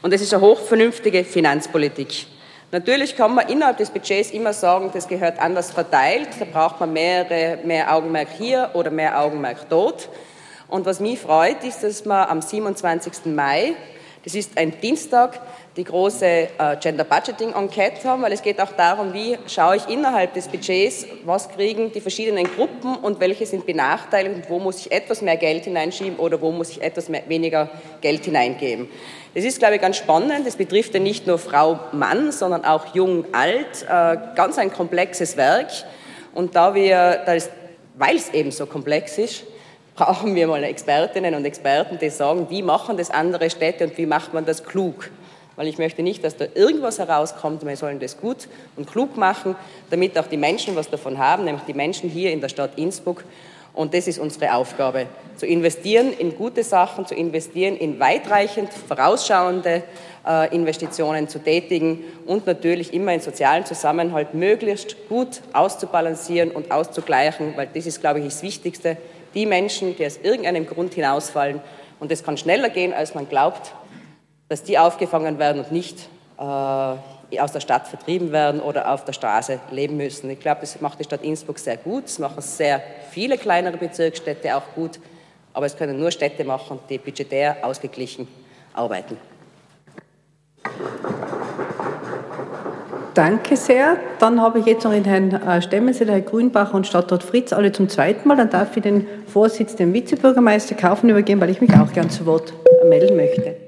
Und das ist eine hochvernünftige Finanzpolitik. Natürlich kann man innerhalb des Budgets immer sagen, das gehört anders verteilt, da braucht man mehrere, mehr Augenmerk hier oder mehr Augenmerk dort. Und was mich freut, ist, dass wir am 27. Mai, das ist ein Dienstag, die große äh, Gender Budgeting Enquete haben, weil es geht auch darum, wie schaue ich innerhalb des Budgets, was kriegen die verschiedenen Gruppen und welche sind benachteiligt und wo muss ich etwas mehr Geld hineinschieben oder wo muss ich etwas mehr, weniger Geld hineingeben. Das ist, glaube ich, ganz spannend. Das betrifft ja nicht nur Frau, Mann, sondern auch Jung, Alt. Äh, ganz ein komplexes Werk. Und da wir, weil es eben so komplex ist, brauchen wir mal Expertinnen und Experten, die sagen, wie machen das andere Städte und wie macht man das klug. Weil ich möchte nicht, dass da irgendwas herauskommt, wir sollen das gut und klug machen, damit auch die Menschen was davon haben, nämlich die Menschen hier in der Stadt Innsbruck und das ist unsere Aufgabe, zu investieren in gute Sachen, zu investieren in weitreichend vorausschauende äh, Investitionen zu tätigen und natürlich immer in sozialen Zusammenhalt möglichst gut auszubalancieren und auszugleichen, weil das ist, glaube ich, das Wichtigste. Die Menschen, die aus irgendeinem Grund hinausfallen, und es kann schneller gehen, als man glaubt, dass die aufgefangen werden und nicht äh, aus der Stadt vertrieben werden oder auf der Straße leben müssen. Ich glaube, das macht die Stadt Innsbruck sehr gut. Das machen sehr viele kleinere Bezirksstädte auch gut. Aber es können nur Städte machen, die budgetär ausgeglichen arbeiten. Danke sehr. Dann habe ich jetzt noch den Herrn äh, Stemmenseder, Herrn Grünbach und Stadtrat Fritz alle zum zweiten Mal. Dann darf ich den Vorsitz dem Vizebürgermeister Kaufen übergeben, weil ich mich auch gern zu Wort melden möchte.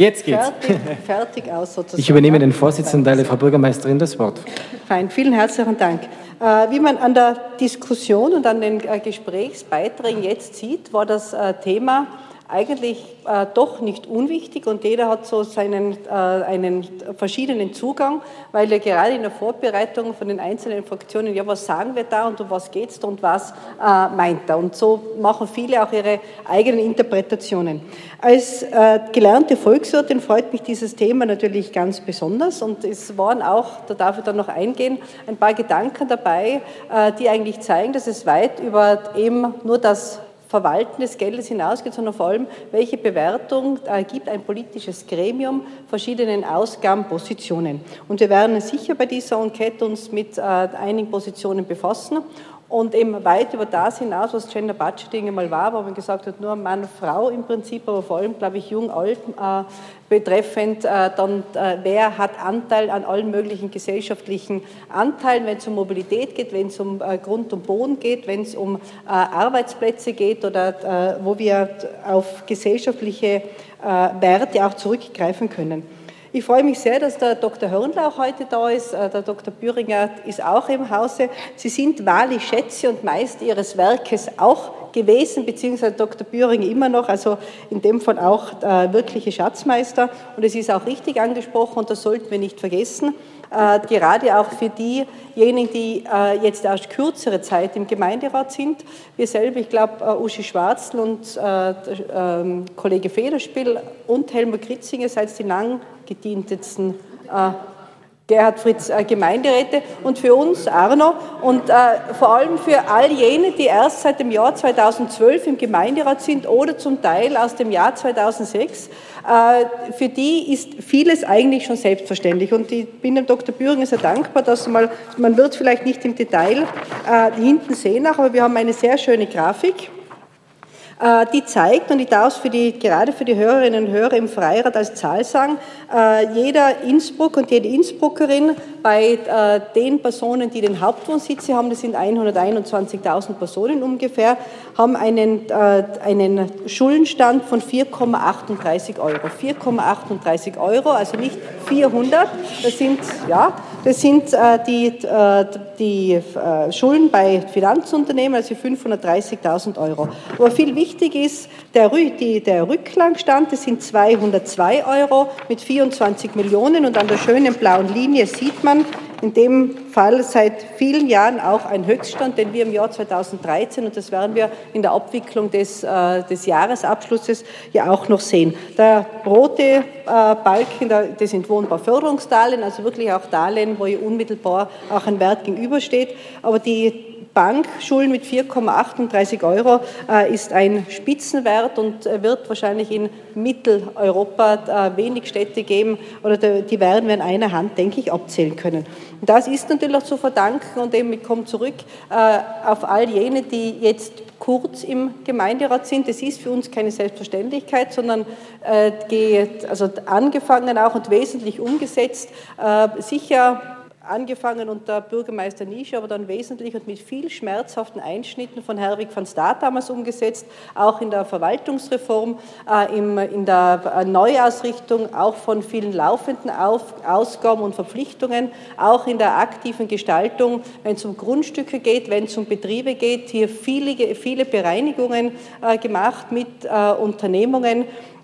Jetzt geht's. Fertig, fertig aus sozusagen. Ich übernehme den Vorsitzenden, teile Frau Bürgermeisterin das Wort. Fein, vielen herzlichen Dank. Äh, wie man an der Diskussion und an den äh, Gesprächsbeiträgen jetzt sieht, war das äh, Thema eigentlich äh, doch nicht unwichtig und jeder hat so seinen äh, einen verschiedenen Zugang, weil ja gerade in der Vorbereitung von den einzelnen Fraktionen, ja, was sagen wir da und um was geht es und was äh, meint er? Und so machen viele auch ihre eigenen Interpretationen. Als äh, gelernte Volkswirtin freut mich dieses Thema natürlich ganz besonders und es waren auch, da darf ich dann noch eingehen, ein paar Gedanken dabei, äh, die eigentlich zeigen, dass es weit über eben nur das Verwalten des Geldes hinausgeht, sondern vor allem, welche Bewertung gibt ein politisches Gremium verschiedenen Ausgabenpositionen. Und wir werden sicher bei dieser Enquete uns mit äh, einigen Positionen befassen und eben weit über das hinaus, was Gender Budgeting einmal war, wo man gesagt hat, nur Mann, Frau im Prinzip, aber vor allem, glaube ich, jung, alt, äh, betreffend äh, dann, äh, wer hat Anteil an allen möglichen gesellschaftlichen Anteilen, wenn es um Mobilität geht, wenn es um äh, Grund und Boden geht, wenn es um äh, Arbeitsplätze geht oder äh, wo wir auf gesellschaftliche Werte auch zurückgreifen können. Ich freue mich sehr, dass der Dr. Hörnler auch heute da ist. Äh, der Dr. Büringer ist auch im Hause. Sie sind wahrlich Schätze und Meister Ihres Werkes auch gewesen, beziehungsweise Dr. Büringer immer noch, also in dem Fall auch wirkliche Schatzmeister. Und es ist auch richtig angesprochen und das sollten wir nicht vergessen. Äh, gerade auch für diejenigen, die äh, jetzt erst kürzere Zeit im Gemeinderat sind. Wir selber, ich glaube, äh, Uschi Schwarzl und äh, ähm, Kollege Federspiel und Helmut Kritzinger seid die lang gedientetsten äh, Gerhard Fritz äh, Gemeinderäte und für uns Arno und äh, vor allem für all jene, die erst seit dem Jahr 2012 im Gemeinderat sind oder zum Teil aus dem Jahr 2006. Äh, für die ist vieles eigentlich schon selbstverständlich und ich bin dem Dr. Büringer sehr dankbar, dass mal, man wird vielleicht nicht im Detail äh, hinten sehen, aber wir haben eine sehr schöne Grafik die zeigt, und ich darf es für die, gerade für die Hörerinnen und Hörer im Freirat als Zahl sagen, äh, jeder Innsbruck und jede Innsbruckerin bei äh, den Personen, die den Hauptwohnsitz haben, das sind 121.000 Personen ungefähr, haben einen, einen Schuldenstand von 4,38 Euro. 4,38 Euro, also nicht 400, das sind, ja, das sind die, die Schulden bei Finanzunternehmen, also 530.000 Euro. Aber viel wichtig ist, der, die, der Rücklangstand, das sind 202 Euro mit 24 Millionen und an der schönen blauen Linie sieht man in dem Fall seit vielen Jahren auch ein Höchststand, den wir im Jahr 2013, und das werden wir in der Abwicklung des, äh, des Jahresabschlusses ja auch noch sehen. Der rote äh, Balken, das sind Wohnbauförderungsdarlehen, also wirklich auch Darlehen, wo ihr unmittelbar auch ein Wert gegenübersteht. Aber die Bankschulden mit 4,38 Euro äh, ist ein Spitzenwert und äh, wird wahrscheinlich in Mitteleuropa äh, wenig Städte geben oder die werden wir in einer Hand, denke ich, abzählen können. Und das ist natürlich auch zu verdanken und eben ich komme zurück auf all jene, die jetzt kurz im Gemeinderat sind. Das ist für uns keine Selbstverständlichkeit, sondern geht, also angefangen auch und wesentlich umgesetzt. Sicher angefangen unter Bürgermeister Nische, aber dann wesentlich und mit viel schmerzhaften Einschnitten von Herwig van Staat damals umgesetzt, auch in der Verwaltungsreform, äh, in der Neuausrichtung, auch von vielen laufenden Auf, Ausgaben und Verpflichtungen, auch in der aktiven Gestaltung, wenn es um Grundstücke geht, wenn es um Betriebe geht, hier viele, viele Bereinigungen äh, gemacht mit äh, Unternehmungen. äh,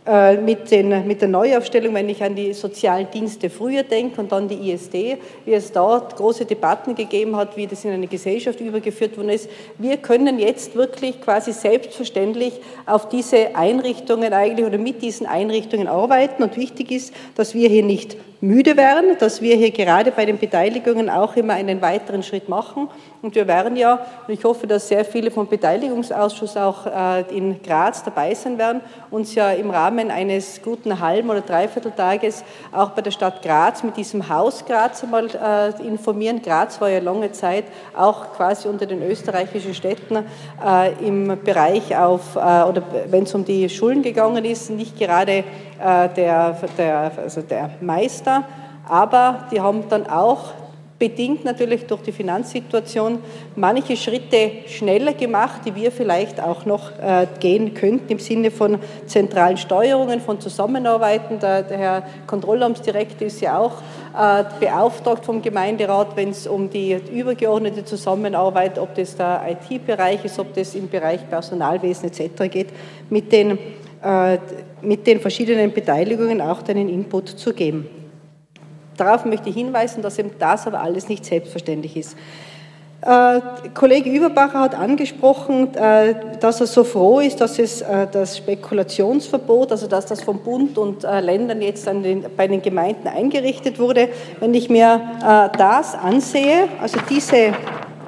mit, den, mit der Neuaufstellung, wenn ich an die sozialen Dienste früher denke und dann die ISD, wie es dort große Debatten gegeben hat, wie das in eine Gesellschaft übergeführt worden ist. Wir können jetzt wirklich quasi selbstverständlich auf diese Einrichtungen eigentlich oder mit diesen Einrichtungen arbeiten und wichtig ist, dass wir hier nicht müde werden, dass wir hier gerade bei den Beteiligungen auch immer einen weiteren Schritt machen. Und wir werden ja, und ich hoffe, dass sehr viele vom Beteiligungsausschuss auch äh, in Graz dabei sein werden, uns ja im Rahmen eines guten halben oder Dreivierteltages auch bei der Stadt Graz mit diesem Haus Graz einmal äh, informieren. Graz war ja lange Zeit auch quasi unter den österreichischen Städten äh, im Bereich auf, oder wenn es um die Schulen gegangen ist, nicht gerade der, der, also der Meister, aber die haben dann auch bedingt natürlich durch die Finanzsituation manche Schritte schneller gemacht, die wir vielleicht auch noch äh, gehen könnten im Sinne von zentralen Steuerungen, von Zusammenarbeiten. Der, der Herr Kontrollamtsdirektor ist ja auch äh, beauftragt vom Gemeinderat, wenn es um die übergeordnete Zusammenarbeit, ob das der IT-Bereich ist, ob das im Bereich Personalwesen etc. geht, mit den, äh, mit den verschiedenen Beteiligungen auch einen Input zu geben. Darauf möchte ich hinweisen, dass eben das aber alles nicht selbstverständlich ist. Äh, Kollege Überbacher hat angesprochen, äh, dass er so froh ist, dass es äh, das Spekulationsverbot, also dass das vom Bund und Ländern jetzt den, bei den Gemeinden eingerichtet wurde. Wenn ich mir das ansehe, also diese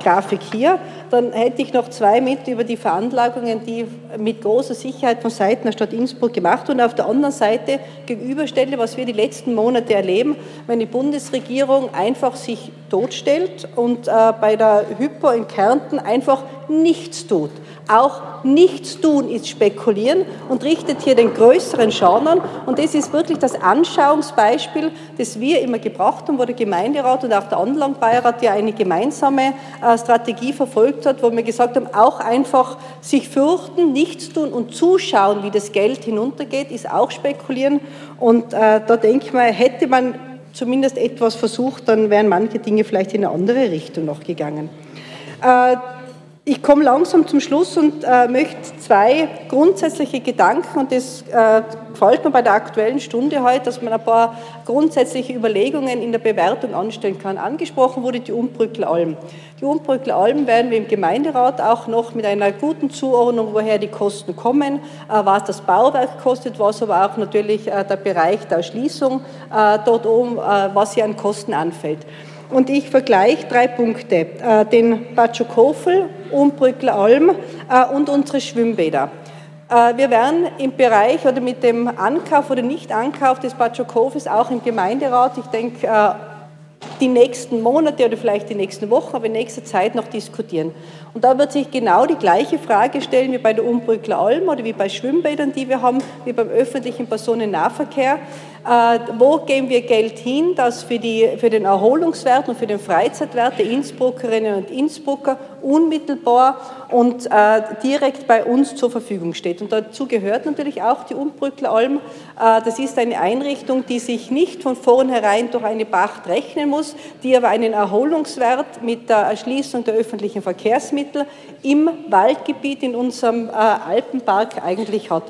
Grafik hier, dann hätte ich noch zwei mit über die Veranlagungen, die mit großer Sicherheit von Seiten der Stadt Innsbruck gemacht wurden. Auf der anderen Seite gegenüberstelle, was wir die letzten Monate erleben, wenn die Bundesregierung einfach sich totstellt und äh, bei der Hypo in Kärnten einfach nichts tut. Auch nichts tun ist spekulieren und richtet hier den größeren Schaden an. Und das ist wirklich das Anschauungsbeispiel, das wir immer gebracht haben, wo der Gemeinderat und auch der Anlandbeirat ja eine gemeinsame äh, Strategie verfolgt hat, wo wir gesagt haben, auch einfach sich fürchten, nichts tun und zuschauen, wie das Geld hinuntergeht, ist auch spekulieren. Und äh, da denke ich mal, hätte man zumindest etwas versucht, dann wären manche Dinge vielleicht in eine andere Richtung noch gegangen. Äh, ich komme langsam zum Schluss und äh, möchte zwei grundsätzliche Gedanken, und das äh, gefällt mir bei der aktuellen Stunde heute, dass man ein paar grundsätzliche Überlegungen in der Bewertung anstellen kann. Angesprochen wurde die Umbrückler Alm. Die Umbrückler Alm werden wir im Gemeinderat auch noch mit einer guten Zuordnung, woher die Kosten kommen, äh, was das Bauwerk kostet, was aber auch natürlich äh, der Bereich der Erschließung äh, dort oben, äh, was hier an Kosten anfällt. Und ich vergleiche drei Punkte, äh, den Batschokofel, Umbrückler Alm äh, und unsere Schwimmbäder. Äh, wir werden im Bereich oder mit dem Ankauf oder Nicht-Ankauf des Batschokofels auch im Gemeinderat, ich denke, die nächsten Monate oder vielleicht die nächsten Wochen, aber in nächster Zeit noch diskutieren. Und da wird sich genau die gleiche Frage stellen wie bei der Umbrückler Alm oder wie bei Schwimmbädern, die wir haben, wie beim öffentlichen Personennahverkehr. Äh, wo geben wir Geld hin, das für, die, für den Erholungswert und für den Freizeitwert der Innsbruckerinnen und Innsbrucker unmittelbar und äh, direkt bei uns zur Verfügung steht. Und dazu gehört natürlich auch die Umbrückler Alm. Äh, das ist eine Einrichtung, die sich nicht von vornherein durch eine Pacht rechnen muss, die aber einen Erholungswert mit der Erschließung der öffentlichen Verkehrsmittel im Waldgebiet in unserem äh, Alpenpark eigentlich hat.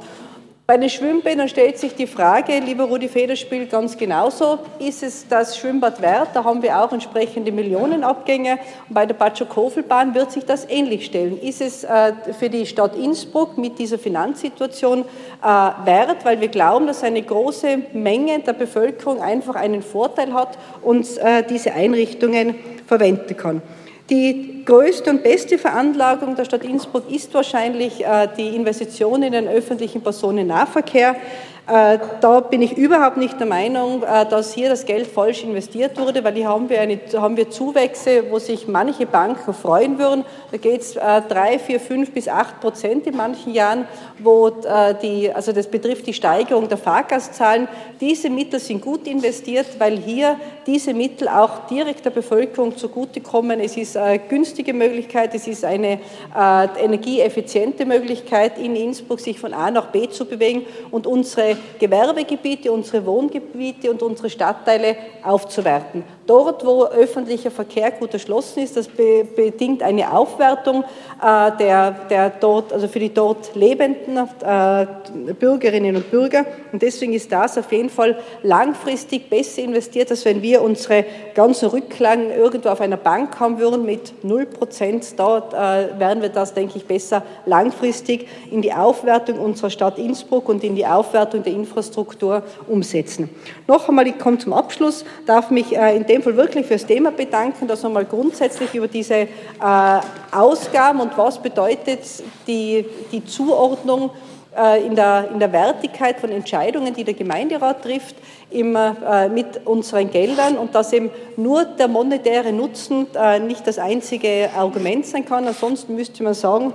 Bei den Schwimmbädern stellt sich die Frage, lieber Rudi Federspiel, ganz genauso. Ist es das Schwimmbad wert? Da haben wir auch entsprechende Millionenabgänge. Bei der Batschokofelbahn wird sich das ähnlich stellen. Ist es äh, für die Stadt Innsbruck mit dieser Finanzsituation äh, wert? Weil wir glauben, dass eine große Menge der Bevölkerung einfach einen Vorteil hat und äh, diese Einrichtungen verwenden kann. Die größte und beste Veranlagung der Stadt Innsbruck ist wahrscheinlich äh, die Investition in den öffentlichen Personennahverkehr. Äh, da bin ich überhaupt nicht der Meinung, äh, dass hier das Geld falsch investiert wurde, weil hier haben wir, eine, haben wir Zuwächse, wo sich manche Banken freuen würden. Da geht es äh, drei, vier, fünf bis acht Prozent in manchen Jahren, wo die, also das betrifft die Steigerung der Fahrgastzahlen. Diese Mittel sind gut investiert, weil hier diese Mittel auch direkt der Bevölkerung zugutekommen. Es ist eine günstige Möglichkeit, es ist eine energieeffiziente Möglichkeit, in Innsbruck sich von A nach B zu bewegen und unsere Gewerbegebiete, unsere Wohngebiete und unsere Stadtteile aufzuwerten. Dort, wo öffentlicher Verkehr gut erschlossen ist, das bedingt eine Aufwertung äh, der, der dort, also für die dort lebenden äh, Bürgerinnen und Bürger. Und deswegen ist das auf jeden Fall langfristig besser investiert, als wenn wir unsere ganzen Rücklagen irgendwo auf einer Bank haben würden mit 0 Prozent. Dort äh, werden wir das, denke ich, besser langfristig in die Aufwertung unserer Stadt Innsbruck und in die Aufwertung der Infrastruktur umsetzen. Noch einmal, ich komme zum Abschluss, darf mich in dem Fall wirklich fürs Thema bedanken, dass wir mal grundsätzlich über diese äh, Ausgaben und was bedeutet die, die Zuordnung äh, in, der, in der Wertigkeit von Entscheidungen, die der Gemeinderat trifft, immer äh, mit unseren Geldern und dass eben nur der monetäre Nutzen nicht das einzige Argument sein kann. Ansonsten müsste man sagen,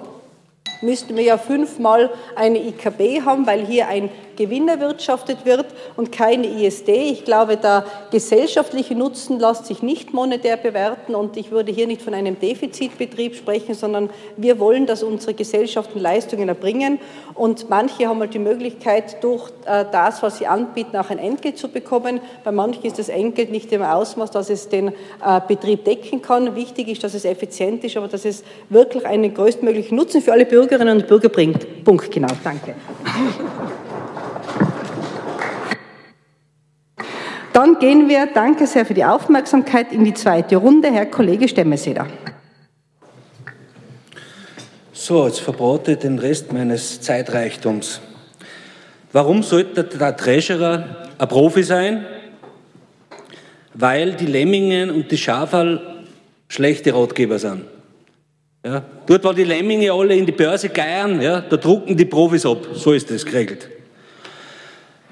müssten wir ja fünfmal eine IKB haben, weil hier ein Gewinn erwirtschaftet wird und keine ISD. Ich glaube, der gesellschaftliche Nutzen lässt sich nicht monetär bewerten und ich würde hier nicht von einem Defizitbetrieb sprechen, sondern wir wollen, dass unsere Gesellschaften Leistungen erbringen und manche haben halt die Möglichkeit, durch äh, das, was sie anbieten, auch ein Entgelt zu bekommen. Bei manchen ist das Entgelt nicht im Ausmaß, dass es den äh, Betrieb decken kann. Wichtig ist, dass es effizient ist, aber dass es wirklich einen größtmöglichen Nutzen für alle Bürgerinnen und Bürger bringt. Punkt, genau. Danke. Dann gehen wir, danke sehr für die Aufmerksamkeit, in die zweite Runde. Herr Kollege Stemmeseder. So, jetzt verbrate ich den Rest meines Zeitreichtums. Warum sollte der Treasurer ein Profi sein? Weil die Lemmingen und die Schafal schlechte Ratgeber sind. Ja, dort, wo die Lemminge alle in die Börse geiern, ja, da drucken die Profis ab. So ist das geregelt.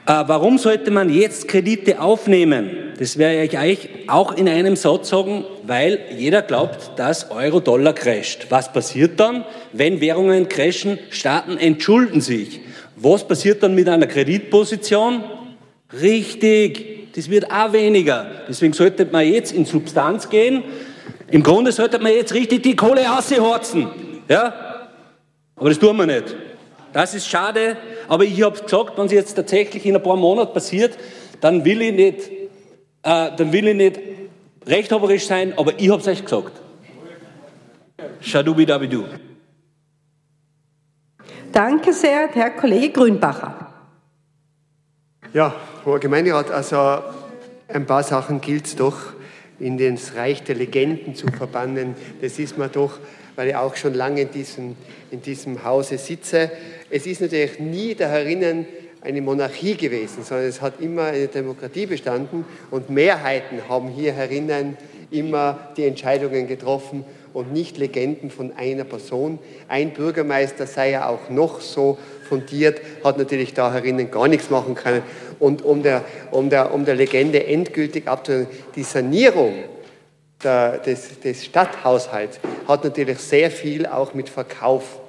Äh, warum sollte man jetzt Kredite aufnehmen? Das werde ich euch auch in einem Satz sagen, weil jeder glaubt, dass Euro-Dollar crasht. Was passiert dann, wenn Währungen crashen? Staaten entschulden sich. Was passiert dann mit einer Kreditposition? Richtig, das wird auch weniger. Deswegen sollte man jetzt in Substanz gehen. Im Grunde sollte man jetzt richtig die Kohle aushorzen. Ja? Aber das tun wir nicht. Das ist schade, aber ich habe gesagt, wenn es jetzt tatsächlich in ein paar Monaten passiert, dann will ich nicht, äh, dann will ich nicht rechthaberisch sein, aber ich habe es euch gesagt. Schadubidabidu. Danke sehr, Herr Kollege Grünbacher. Ja, hoher Gemeinderat, also ein paar Sachen gilt es doch in das Reich der Legenden zu verbannen. Das ist mir doch, weil ich auch schon lange in diesem, in diesem Hause sitze. Es ist natürlich nie da herinnen eine Monarchie gewesen, sondern es hat immer eine Demokratie bestanden und Mehrheiten haben hier herinnen immer die Entscheidungen getroffen und nicht Legenden von einer Person. Ein Bürgermeister sei ja auch noch so fundiert, hat natürlich da herinnen gar nichts machen können. Und um der, um der, um der Legende endgültig abzuhören, die Sanierung der, des, des Stadthaushalts hat natürlich sehr viel auch mit Verkauf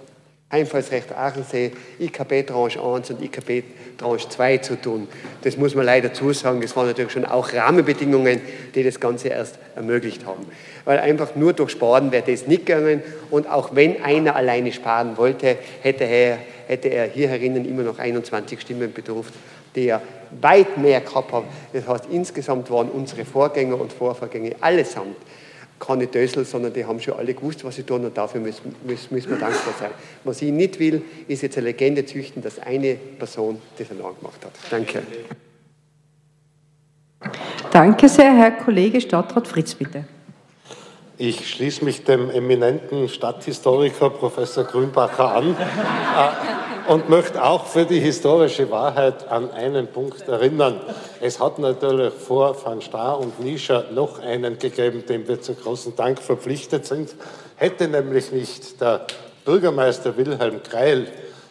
Einfallsrecht Aachensee, IKB Tranche 1 und IKB Tranche 2 zu tun. Das muss man leider zusagen. Das waren natürlich schon auch Rahmenbedingungen, die das Ganze erst ermöglicht haben. Weil einfach nur durch Sparen wäre das nicht gegangen. Und auch wenn einer alleine sparen wollte, hätte er, hätte er hier herinnen immer noch 21 Stimmen bedurft, die er weit mehr gehabt hat. Das heißt, insgesamt waren unsere Vorgänger und Vorvorgänger allesamt keine Dösel, sondern die haben schon alle gewusst, was sie tun und dafür müssen, müssen, müssen wir dankbar sein. Was ich nicht will, ist jetzt eine Legende züchten, dass eine Person das allein gemacht hat. Danke. Danke sehr, Herr Kollege Stadtrat Fritz, bitte. Ich schließe mich dem eminenten Stadthistoriker Professor Grünbacher an und möchte auch für die historische Wahrheit an einen Punkt erinnern. Es hat natürlich vor Van Staar und Nischer noch einen gegeben, dem wir zu großem Dank verpflichtet sind. Hätte nämlich nicht der Bürgermeister Wilhelm Kreil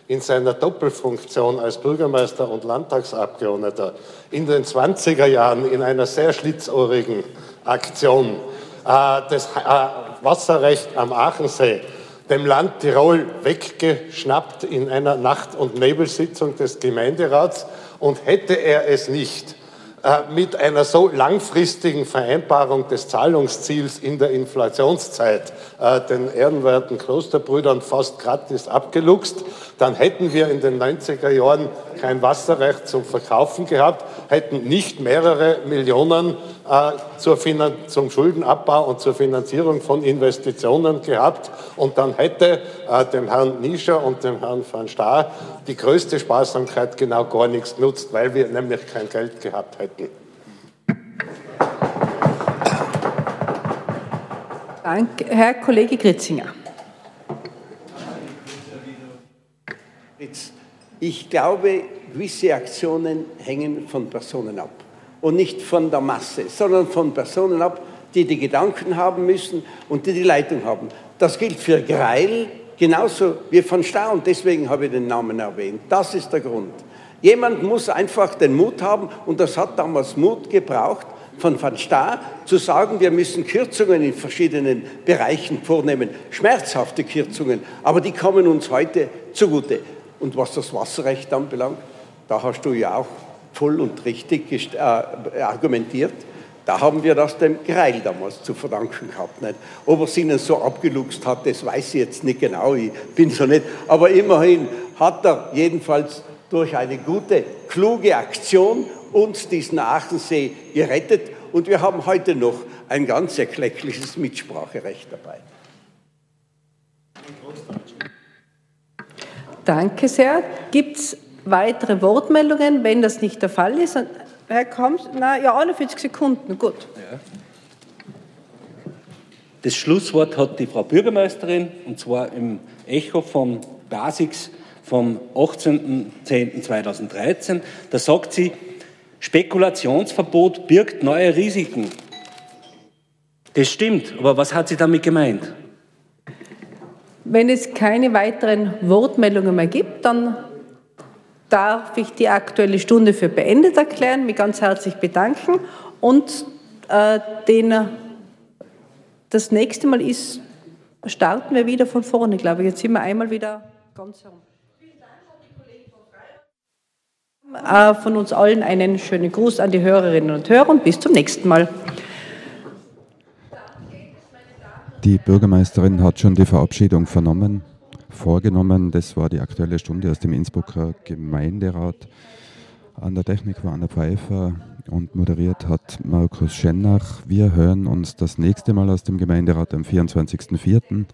in seiner Doppelfunktion als Bürgermeister und Landtagsabgeordneter in den 20er Jahren in einer sehr schlitzohrigen Aktion äh, das äh, Wasserrecht am Aachensee dem Land Tirol weggeschnappt in einer Nacht- und Nebelsitzung des Gemeinderats. Und hätte er es nicht äh, mit einer so langfristigen Vereinbarung des Zahlungsziels in der Inflationszeit äh, den ehrenwerten Klosterbrüdern fast gratis abgeluchst, dann hätten wir in den 90er Jahren kein Wasserrecht zum Verkaufen gehabt, hätten nicht mehrere Millionen äh, zur zum Schuldenabbau und zur Finanzierung von Investitionen gehabt und dann hätte dem Herrn Nischer und dem Herrn van Staar die größte Sparsamkeit genau gar nichts genutzt, weil wir nämlich kein Geld gehabt hätten. Danke. Herr Kollege Gritzinger. Ich glaube, gewisse Aktionen hängen von Personen ab. Und nicht von der Masse, sondern von Personen ab, die die Gedanken haben müssen und die die Leitung haben. Das gilt für Greil, Genauso wie von und deswegen habe ich den Namen erwähnt. Das ist der Grund. Jemand muss einfach den Mut haben und das hat damals Mut gebraucht, von Van Staar zu sagen, wir müssen Kürzungen in verschiedenen Bereichen vornehmen, schmerzhafte Kürzungen, aber die kommen uns heute zugute. Und was das Wasserrecht anbelangt, da hast du ja auch voll und richtig äh, argumentiert, da haben wir das dem Greil damals zu verdanken gehabt. Nicht? Ob er es ihnen so abgeluchst hat, das weiß ich jetzt nicht genau, ich bin so nicht. Aber immerhin hat er jedenfalls durch eine gute, kluge Aktion uns diesen Aachensee gerettet und wir haben heute noch ein ganz erkleckliches Mitspracherecht dabei. Danke sehr. Gibt es weitere Wortmeldungen? Wenn das nicht der Fall ist, Herr Kamps, na ja, 41 Sekunden, gut. Ja. Das Schlusswort hat die Frau Bürgermeisterin, und zwar im Echo vom Basics vom 18.10.2013. Da sagt sie, Spekulationsverbot birgt neue Risiken. Das stimmt, aber was hat sie damit gemeint? Wenn es keine weiteren Wortmeldungen mehr gibt, dann darf ich die Aktuelle Stunde für beendet erklären, mich ganz herzlich bedanken und äh, den, das nächste Mal ist, starten wir wieder von vorne, glaube ich. Jetzt sind wir einmal wieder ganz herum. Äh, von uns allen einen schönen Gruß an die Hörerinnen und Hörer und bis zum nächsten Mal. Die Bürgermeisterin hat schon die Verabschiedung vernommen, vorgenommen. Das war die aktuelle Stunde aus dem Innsbrucker Gemeinderat. An der Technik war Anna Pfeiffer und moderiert hat Markus Schennach. Wir hören uns das nächste Mal aus dem Gemeinderat am 24.04.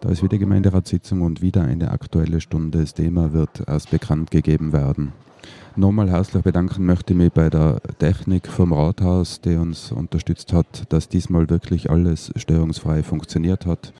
Da ist wieder Gemeinderatssitzung und wieder eine aktuelle Stunde. Das Thema wird erst bekannt gegeben werden. Nochmal herzlich bedanken möchte ich mich bei der Technik vom Rathaus, die uns unterstützt hat, dass diesmal wirklich alles störungsfrei funktioniert hat.